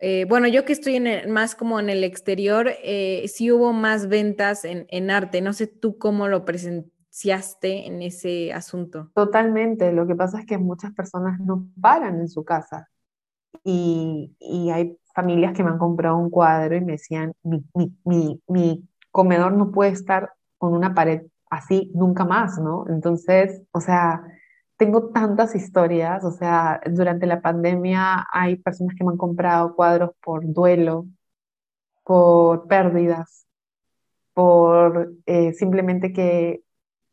eh, bueno, yo que estoy en más como en el exterior, eh, sí hubo más ventas en, en arte. No sé tú cómo lo presenciaste en ese asunto. Totalmente. Lo que pasa es que muchas personas no paran en su casa y, y hay familias que me han comprado un cuadro y me decían, mi, mi, mi, comedor no puede estar con una pared así nunca más, ¿no? Entonces, o sea, tengo tantas historias, o sea, durante la pandemia hay personas que me han comprado cuadros por duelo, por pérdidas, por eh, simplemente que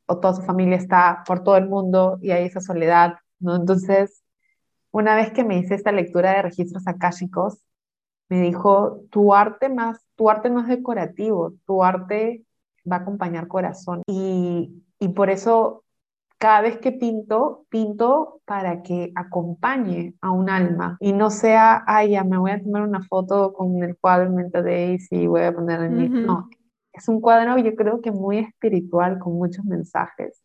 o toda su familia está por todo el mundo y hay esa soledad, ¿no? Entonces, una vez que me hice esta lectura de registros akáshicos, me dijo, tu arte más, tu arte no es decorativo, tu arte va a acompañar corazón. Y, y por eso cada vez que pinto, pinto para que acompañe a un alma y no sea, ay, ya me voy a tomar una foto con el cuadro en Days y voy a poner en mi... No, es un cuadro yo creo que muy espiritual, con muchos mensajes.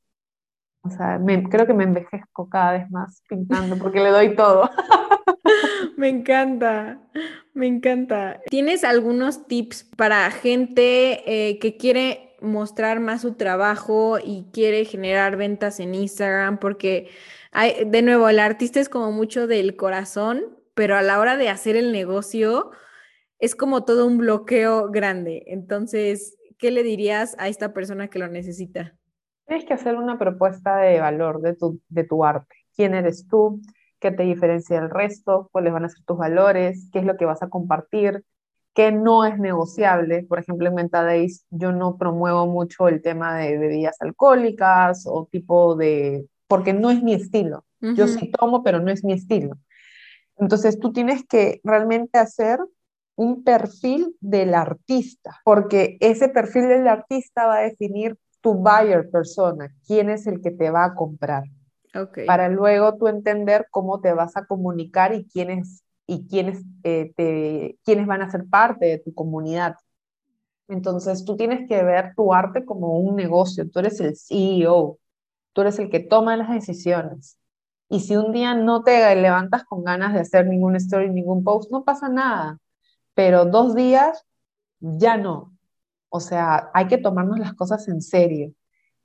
Me, creo que me envejezco cada vez más pintando porque le doy todo. Me encanta, me encanta. ¿Tienes algunos tips para gente eh, que quiere mostrar más su trabajo y quiere generar ventas en Instagram? Porque, hay, de nuevo, el artista es como mucho del corazón, pero a la hora de hacer el negocio es como todo un bloqueo grande. Entonces, ¿qué le dirías a esta persona que lo necesita? Tienes que hacer una propuesta de valor de tu, de tu arte. ¿Quién eres tú? qué te diferencia del resto, cuáles van a ser tus valores, qué es lo que vas a compartir, qué no es negociable. Por ejemplo, en Mentadays yo no promuevo mucho el tema de bebidas alcohólicas o tipo de, porque no es mi estilo. Yo sí tomo, pero no es mi estilo. Entonces tú tienes que realmente hacer un perfil del artista, porque ese perfil del artista va a definir tu buyer persona, quién es el que te va a comprar para luego tú entender cómo te vas a comunicar y quiénes, y quiénes, eh, te, quiénes van a ser parte de tu comunidad. Entonces tú tienes que ver tu arte como un negocio, tú eres el CEO, tú eres el que toma las decisiones. Y si un día no te levantas con ganas de hacer ningún story, ningún post, no pasa nada. Pero dos días, ya no. O sea, hay que tomarnos las cosas en serio,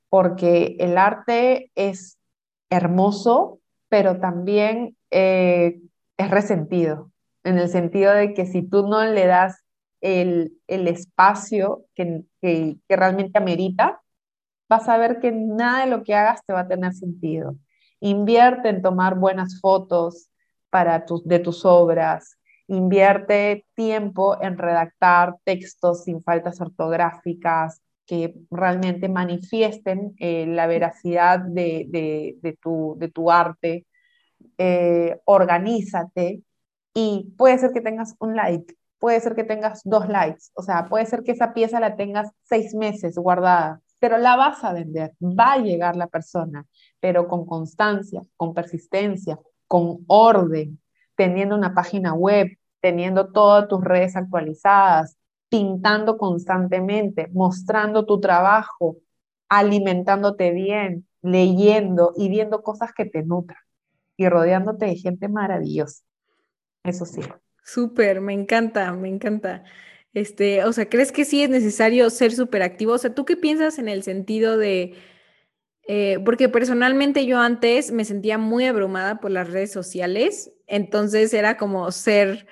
porque el arte es hermoso, pero también eh, es resentido, en el sentido de que si tú no le das el, espacio que, que, realmente amerita, vas a ver que nada de lo que hagas te va a tener sentido. Invierte en tomar buenas fotos para de tus obras, invierte tiempo en redactar textos sin faltas ortográficas, que realmente manifiesten eh, la veracidad de, tu, arte, eh, organízate y puede ser que tengas un like, puede ser que tengas dos likes, o sea, puede ser que esa pieza la tengas seis meses guardada, pero la vas a vender, va a llegar la persona, pero con constancia, con persistencia, con orden, teniendo una página web, teniendo todas tus redes actualizadas, pintando constantemente, mostrando tu trabajo, alimentándote bien, leyendo y viendo cosas que te nutran y rodeándote de gente maravillosa. Eso sí. Súper, me encanta, me encanta. Este, o sea, ¿crees que sí es necesario ser súper activo? O sea, ¿tú qué piensas en el sentido de, eh, porque personalmente yo antes me sentía muy abrumada por las redes sociales, entonces era como ser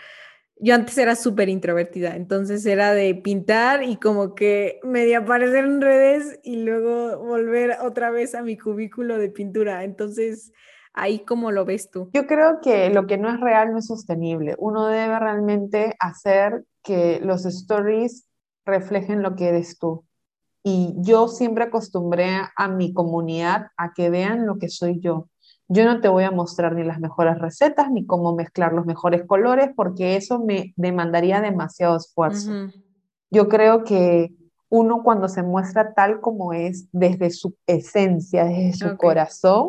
yo antes era súper introvertida, entonces era de pintar y como que medio aparecer en redes y luego volver otra vez a mi cubículo de pintura. Entonces, ahí cómo lo ves tú. Yo creo que lo que no es real no es sostenible. Uno debe realmente hacer que los stories reflejen lo que eres tú. Y yo siempre acostumbré a mi comunidad a que vean lo que soy yo. Yo no te voy a mostrar ni las mejores recetas ni cómo mezclar los mejores colores porque eso me demandaría demasiado esfuerzo. Yo creo que uno cuando se muestra tal como es, desde su esencia, desde su corazón,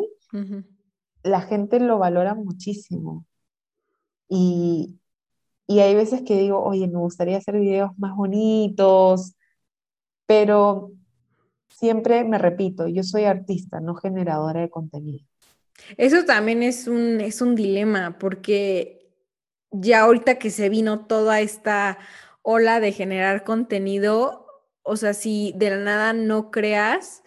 la gente lo valora muchísimo. Y, y hay veces que digo, oye, me gustaría hacer videos más bonitos, pero siempre me repito, yo soy artista, no generadora de contenido. Eso también es un, es un dilema, porque ya ahorita que se vino toda esta ola de generar contenido, o sea, si de la nada no creas,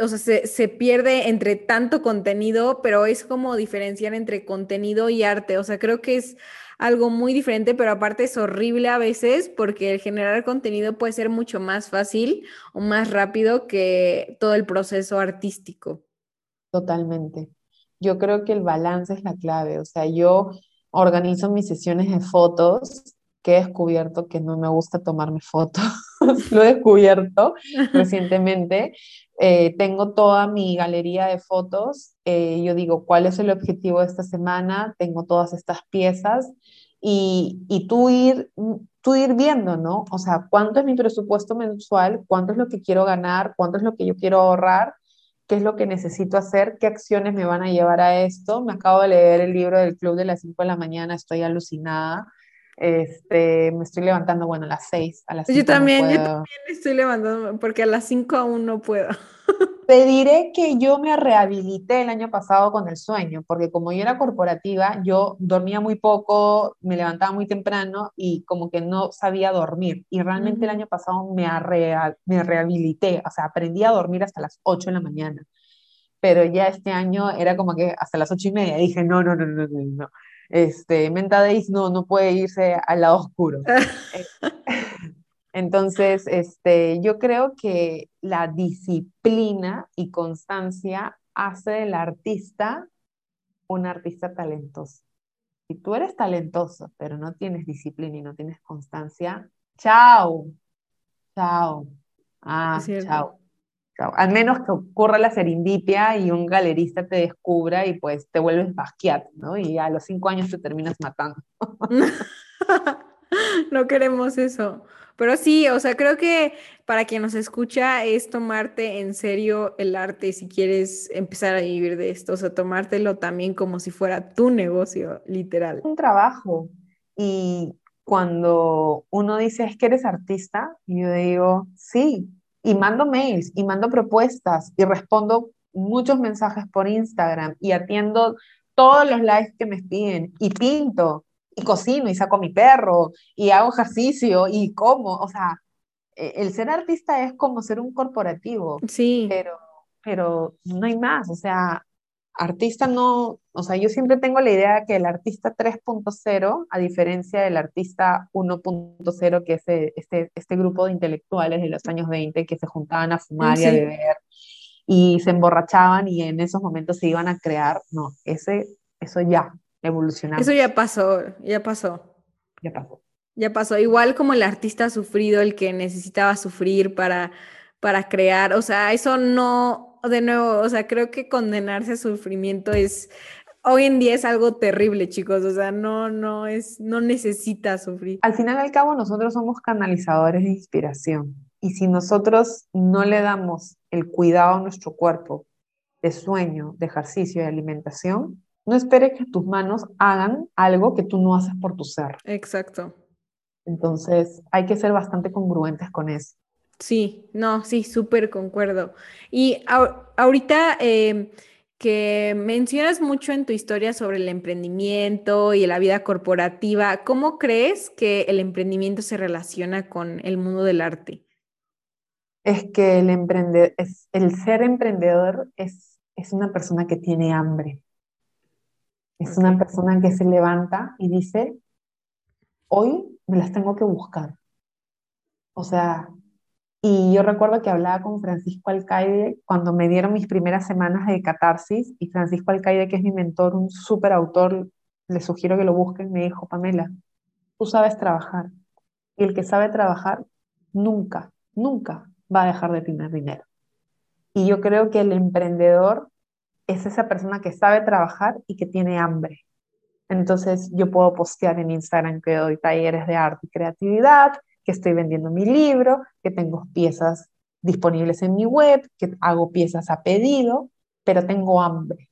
o sea, se, pierde entre tanto contenido, pero es como diferenciar entre contenido y arte. O sea, creo que es algo muy diferente, pero aparte es horrible a veces porque el generar contenido puede ser mucho más fácil o más rápido que todo el proceso artístico. Totalmente. Yo creo que el balance es la clave. O sea, yo organizo mis sesiones de fotos que he descubierto que no me gusta tomarme fotos. Lo he descubierto recientemente. Eh, tengo toda mi galería de fotos. Eh, yo digo, ¿cuál es el objetivo de esta semana? Tengo todas estas piezas. Y, y tú, ir, tú ir viendo, ¿no? O sea, ¿cuánto es mi presupuesto mensual? ¿Cuánto es lo que quiero ganar? ¿Cuánto es lo que yo quiero ahorrar? Qué es lo que necesito hacer, qué acciones me van a llevar a esto. Me acabo de leer el libro del Club de las 5 de la mañana, estoy alucinada. Este, me estoy levantando, bueno, a las 6, a las Yo también, yo también estoy levantando porque a las 5 aún no puedo. Te diré que yo me rehabilité el año pasado con el sueño, porque como yo era corporativa, yo dormía muy poco, me levantaba muy temprano y como que no sabía dormir. Y realmente el año pasado me, me rehabilité, o sea, aprendí a dormir hasta las 8 de la mañana. Pero ya este año era como que hasta las 8 y media dije, no, no, no, no, no, no este, Menta Days no, no puede irse al lado oscuro. Entonces, este, yo creo que la disciplina y constancia hace del artista un artista talentoso. Si tú eres talentoso, pero no tienes disciplina y no tienes constancia, chao, chao, ah, chao. Al menos que ocurra la serendipia y un galerista te descubra y pues te vuelves Basquiat, ¿no? Y a los cinco años te terminas matando. no queremos eso. Pero sí, o sea, creo que para quien nos escucha es tomarte en serio el arte si quieres empezar a vivir de esto, o sea, tomártelo también como si fuera tu negocio, literal. Un trabajo. Y cuando uno dice, es que eres artista, yo digo, sí, y mando mails y mando propuestas y respondo muchos mensajes por Instagram y atiendo todos los likes que me piden y pinto y cocino y saco a mi perro y hago ejercicio y como, o sea, e, el ser artista es como ser un corporativo. Sí. Pero, pero no hay más, o sea, artista no, o sea, yo siempre tengo la idea que el artista 3.0, a diferencia del artista 1.0, que es e, este, este grupo de intelectuales de los años 20 que se juntaban a fumar y a beber y se emborrachaban y en esos momentos se iban a crear, no, ese, eso ya evolucionó. Eso ya pasó, ya pasó. Ya pasó. Ya pasó, igual como el artista sufrido, el que necesitaba sufrir para, para crear, o sea, eso no, de nuevo, o sea, creo que condenarse a sufrimiento es, hoy en día es algo terrible, chicos, o sea, no, no es, no necesita sufrir. Al final al cabo, nosotros somos canalizadores de inspiración y si nosotros no le damos el cuidado a nuestro cuerpo de sueño, de ejercicio, de alimentación, no esperes que tus manos hagan algo que tú no haces por tu ser. Exacto. Entonces, hay que ser bastante congruentes con eso. Sí, no, sí, súper concuerdo. Y ahorita em, que mencionas mucho en tu historia sobre el emprendimiento y la vida corporativa, ¿cómo crees que el emprendimiento se relaciona con el mundo del arte? Es que el, emprende es, el ser emprendedor es, es una persona que tiene hambre. Es una persona que se levanta y dice, hoy me las tengo que buscar. O sea, Y yo recuerdo que hablaba con Francisco Alcaide cuando me dieron mis primeras semanas de catarsis y Francisco Alcaide, que es mi mentor, un súper autor, le sugiero que lo busquen, me dijo, Pamela, tú sabes trabajar. Y el que sabe trabajar nunca, nunca va a dejar de tener dinero. Y yo creo que el emprendedor es esa persona que sabe trabajar y que tiene hambre. Entonces yo puedo postear en Instagram que doy talleres de arte y creatividad, que estoy vendiendo mi libro, que tengo piezas disponibles en mi web, que hago piezas a pedido, pero tengo hambre.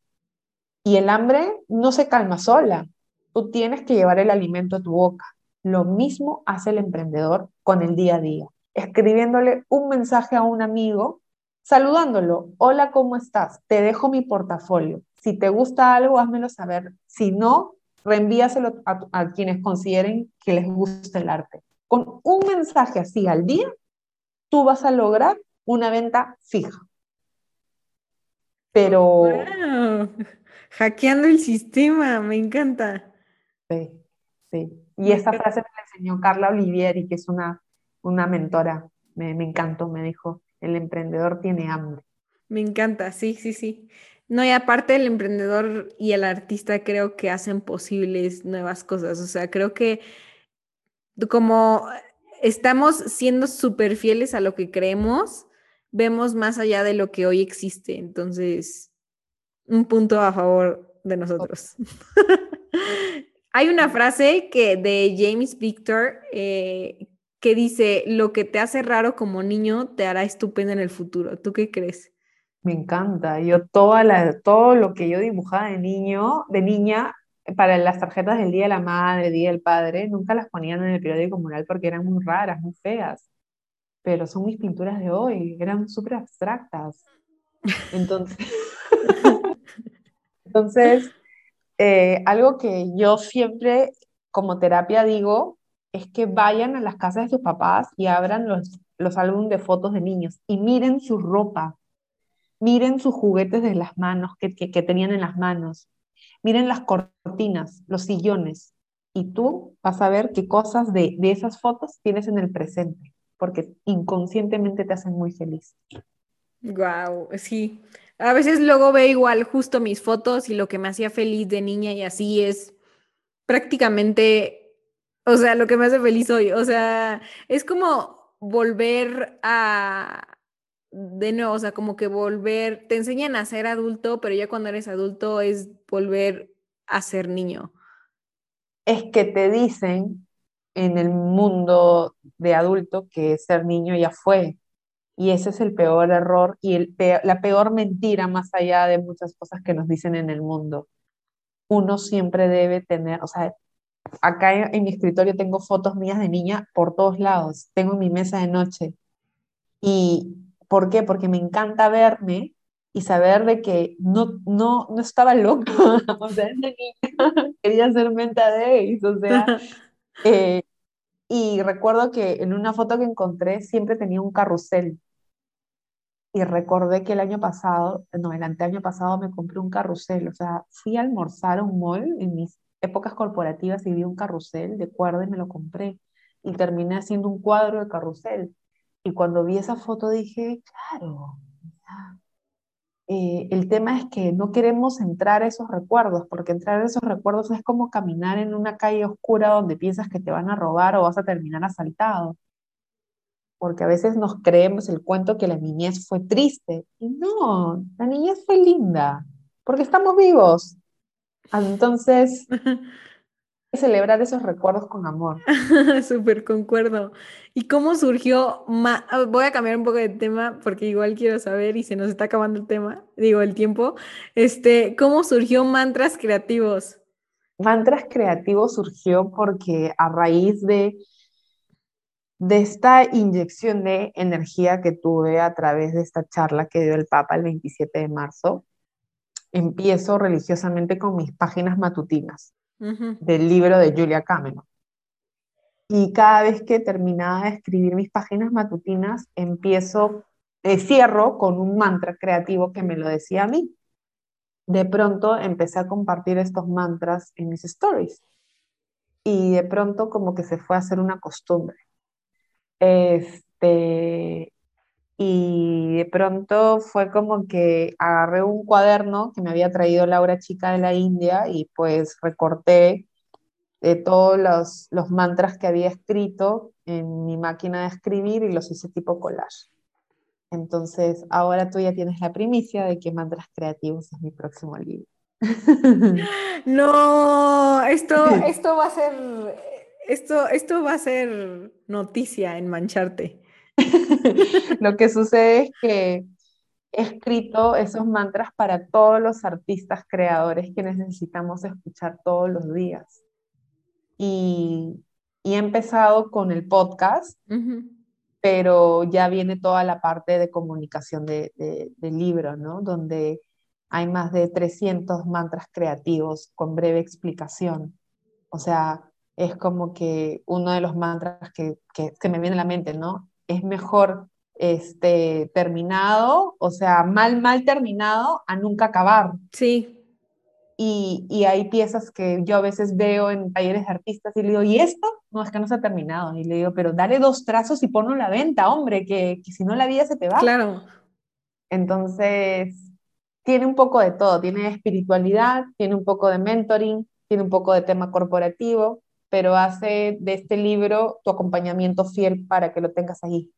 Y el hambre no se calma sola. Tú tienes que llevar el alimento a tu boca. Lo mismo hace el emprendedor con el día a día, escribiéndole un mensaje a un amigo, saludándolo. Hola, ¿cómo estás? Te dejo mi portafolio. Si te gusta algo, házmelo saber. Si no, reenvíaselo a, a quienes consideren que les gusta el arte. Con un mensaje así al día, tú vas a lograr una venta fija. Pero... Hackeando el sistema, me encanta. Sí, sí. Y esta frase me la enseñó Carla Olivieri, que es una, una mentora. Me, me encantó, me dijo, el emprendedor tiene hambre. Me encanta, sí, sí, sí. No, y aparte el emprendedor y el artista creo que hacen posibles nuevas cosas. O sea, creo que como estamos siendo súper fieles a lo que creemos, vemos más allá de lo que hoy existe. Entonces, un punto a favor de nosotros. Hay una frase que de James Victor eh, que dice, lo que te hace raro como niño te hará estupendo en el futuro. ¿Tú qué crees? Me encanta. Yo toda la, todo lo que yo dibujaba de niño, de niña, para las tarjetas del Día de la Madre, Día del Padre, nunca las ponían en el periódico comunal porque eran muy raras, muy feas. Pero son mis pinturas de hoy, eran súper abstractas. Entonces, entonces eh, algo que yo siempre como terapia digo es que vayan a las casas de sus papás y abran los, los álbumes de fotos de niños y miren su ropa, miren sus juguetes de las manos que, que tenían en las manos, Miren las cortinas, los sillones, y tú vas a ver qué cosas de, esas fotos tienes en el presente, porque inconscientemente te hacen muy feliz. Wow, sí. A veces luego veo igual justo mis fotos y lo que me hacía feliz de niña y así es prácticamente, o sea, lo que me hace feliz hoy. O sea, es como volver a, de nuevo, o sea, como que volver, te enseñan a ser adulto, pero ya cuando eres adulto es volver a ser niño. Es que te dicen en el mundo de adulto que ser niño ya fue. Y ese es el peor error y el la peor mentira más allá de muchas cosas que nos dicen en el mundo. Uno siempre debe tener, o sea, acá en mi escritorio tengo fotos mías de niña por todos lados, tengo mi mesa de noche. Y ¿Por qué? Porque me encanta verme y saber de que no, no, no estaba loca, o sea, niña quería ser menta days, o sea, eh, y recuerdo que en una foto que encontré siempre tenía un carrusel, y recordé que el año pasado, no, el anteaño pasado me compré un carrusel, o sea, fui a almorzar a un mall en mis épocas corporativas y vi un carrusel de cuerda y me lo compré, y terminé haciendo un cuadro de carrusel, y cuando vi esa foto dije, claro, eh, el tema es que no queremos entrar a esos recuerdos, porque entrar a esos recuerdos es como caminar en una calle oscura donde piensas que te van a robar o vas a terminar asaltado. Porque a veces nos creemos el cuento que la niñez fue triste. Y no, la niñez fue linda, porque estamos vivos. Entonces, celebrar esos recuerdos con amor. Súper concuerdo. ¿Y cómo surgió? Ah, voy a cambiar un poco de tema porque igual quiero saber y se nos está acabando el tema, digo, el tiempo. Este, ¿cómo surgió Mantras Creativos? Mantras Creativos surgió porque a raíz de, de esta inyección de energía que tuve a través de esta charla que dio el Papa el 27 de marzo, empiezo religiosamente con mis páginas matutinas del libro de Julia Cameron. Y cada vez que terminaba de escribir mis páginas matutinas, empiezo, eh, cierro con un mantra creativo que me lo decía a mí. De pronto empecé a compartir estos mantras en mis stories. Y de pronto como que se fue a hacer una costumbre. Este, y de pronto fue como que agarré un cuaderno que me había traído Laura Chica de la India y pues recorté de todos los, los mantras que había escrito en mi máquina de escribir y los hice tipo collage. Entonces, ahora tú ya tienes la primicia de que Mantras Creativos es mi próximo libro. No, esto, esto va a ser, esto, esto va a ser noticia en mancharte. Lo que sucede es que he escrito esos mantras para todos los artistas creadores que necesitamos escuchar todos los días. Y, he empezado con el podcast, pero ya viene toda la parte de comunicación de, del libro, ¿no? Donde hay más de 300 mantras creativos con breve explicación. O sea, es como que uno de los mantras que, que, que me viene a la mente, ¿no? Es mejor este, terminado, o sea, mal, mal terminado a nunca acabar. Sí. Y, y, hay piezas que yo a veces veo en talleres de artistas y le digo, ¿y esto? No, es que no se ha terminado. Y le digo, pero dale dos trazos y ponlo a la venta, hombre, que, que si no la vida se te va. Claro. Entonces, tiene un poco de todo, tiene espiritualidad, tiene un poco de mentoring, tiene un poco de tema corporativo, pero hace de este libro tu acompañamiento fiel para que lo tengas ahí,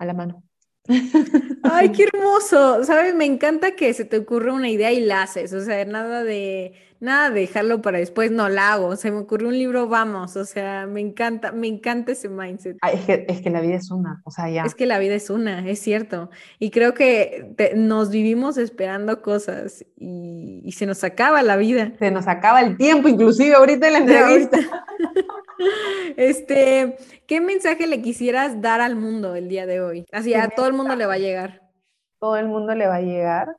a la mano. Ay, qué hermoso. ¿Sabes? Me encanta que se te ocurra una idea y la haces. O sea, nada de nada de dejarlo para después, no la hago. Se me ocurrió un libro, vamos. O sea, me encanta, me encanta ese mindset. es, que, es que la vida es una, o sea, ya. Es que la vida es una, es cierto. Y creo que nos vivimos esperando cosas y, y, se nos acaba la vida. Se nos acaba el tiempo, inclusive ahorita en la entrevista. este, ¿qué mensaje le quisieras dar al mundo el día de hoy? Así a todo el mundo le va a llegar. Todo el mundo le va a llegar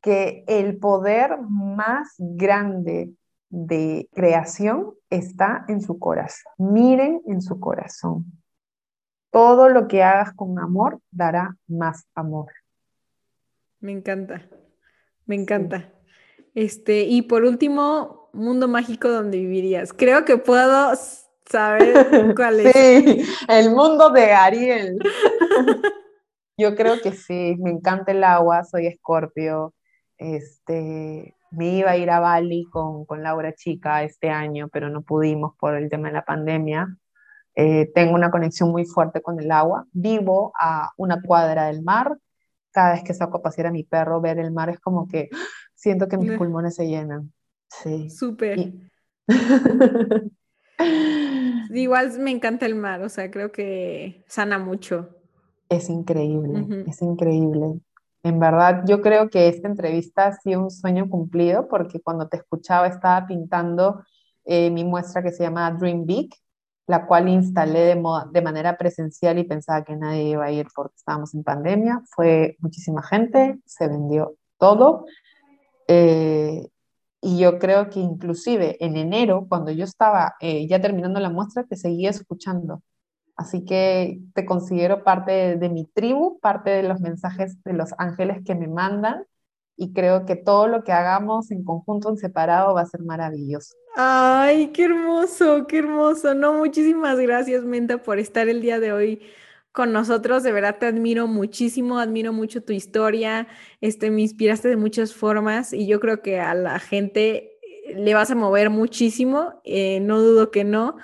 que el poder más grande de creación está en su corazón. Miren en su corazón. Todo lo que hagas con amor dará más amor. Me encanta, me encanta. Este, y por último, mundo mágico donde vivirías. Creo que puedo saber cuál es. Sí, el mundo de Ariel. Yo creo que sí, me encanta el agua, soy escorpio. Este, me iba a ir a Bali con, con Laura Chica este año, pero no pudimos por el tema de la pandemia. Eh, tengo una conexión muy fuerte con el agua. Vivo a una cuadra del mar. Cada vez que saco a pasear a mi perro, ver el mar es como que siento que mis pulmones se llenan. Sí. Súper. Igual me encanta el mar, o sea, creo que sana mucho. Es increíble, es increíble. En verdad, yo creo que esta entrevista ha sido un sueño cumplido porque cuando te escuchaba estaba pintando eh, mi muestra que se llama Dream Big, la cual instalé de, manera presencial y pensaba que nadie iba a ir porque estábamos en pandemia. Fue muchísima gente, se vendió todo. Eh, y yo creo que inclusive en enero, cuando yo estaba eh, ya terminando la muestra, te seguía escuchando. Así que te considero parte de, mi tribu, parte de los mensajes de los ángeles que me mandan y creo que todo lo que hagamos en conjunto, en separado, va a ser maravilloso. Ay, qué hermoso, qué hermoso. No, muchísimas gracias, Menta, por estar el día de hoy con nosotros. De verdad te admiro muchísimo, admiro mucho tu historia. Este, me inspiraste de muchas formas y yo creo que a la gente le vas a mover muchísimo. Eh, no dudo que no.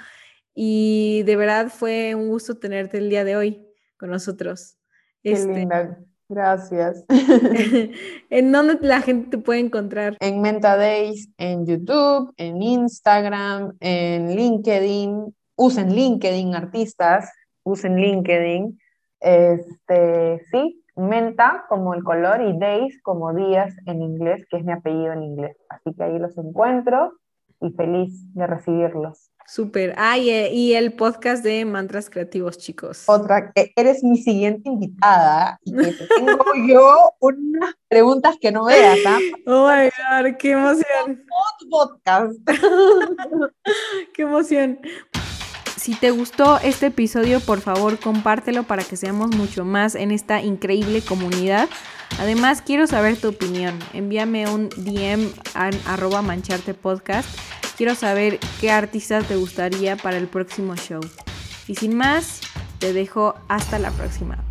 Y de verdad fue un gusto tenerte el día de hoy con nosotros. Qué este, linda. Gracias. ¿En dónde la gente te puede encontrar? En Menta Days, en YouTube, en Instagram, en LinkedIn. Usen LinkedIn, artistas, usen LinkedIn. Este, sí, Menta como el color y Days como días en inglés, que es mi apellido en inglés. Así que ahí los encuentro y feliz de recibirlos. Súper. Ah, y, el podcast de Mantras Creativos, chicos. Otra, eres mi siguiente invitada y que tengo yo unas preguntas que no veas, ¿ah? Oh my God, qué emoción. podcast. qué emoción. Si te gustó este episodio, por favor, compártelo para que seamos mucho más en esta increíble comunidad. Además, quiero saber tu opinión. Envíame un DM a arroba mancharte podcast Quiero saber qué artista te gustaría para el próximo show. Y sin más, te dejo hasta la próxima.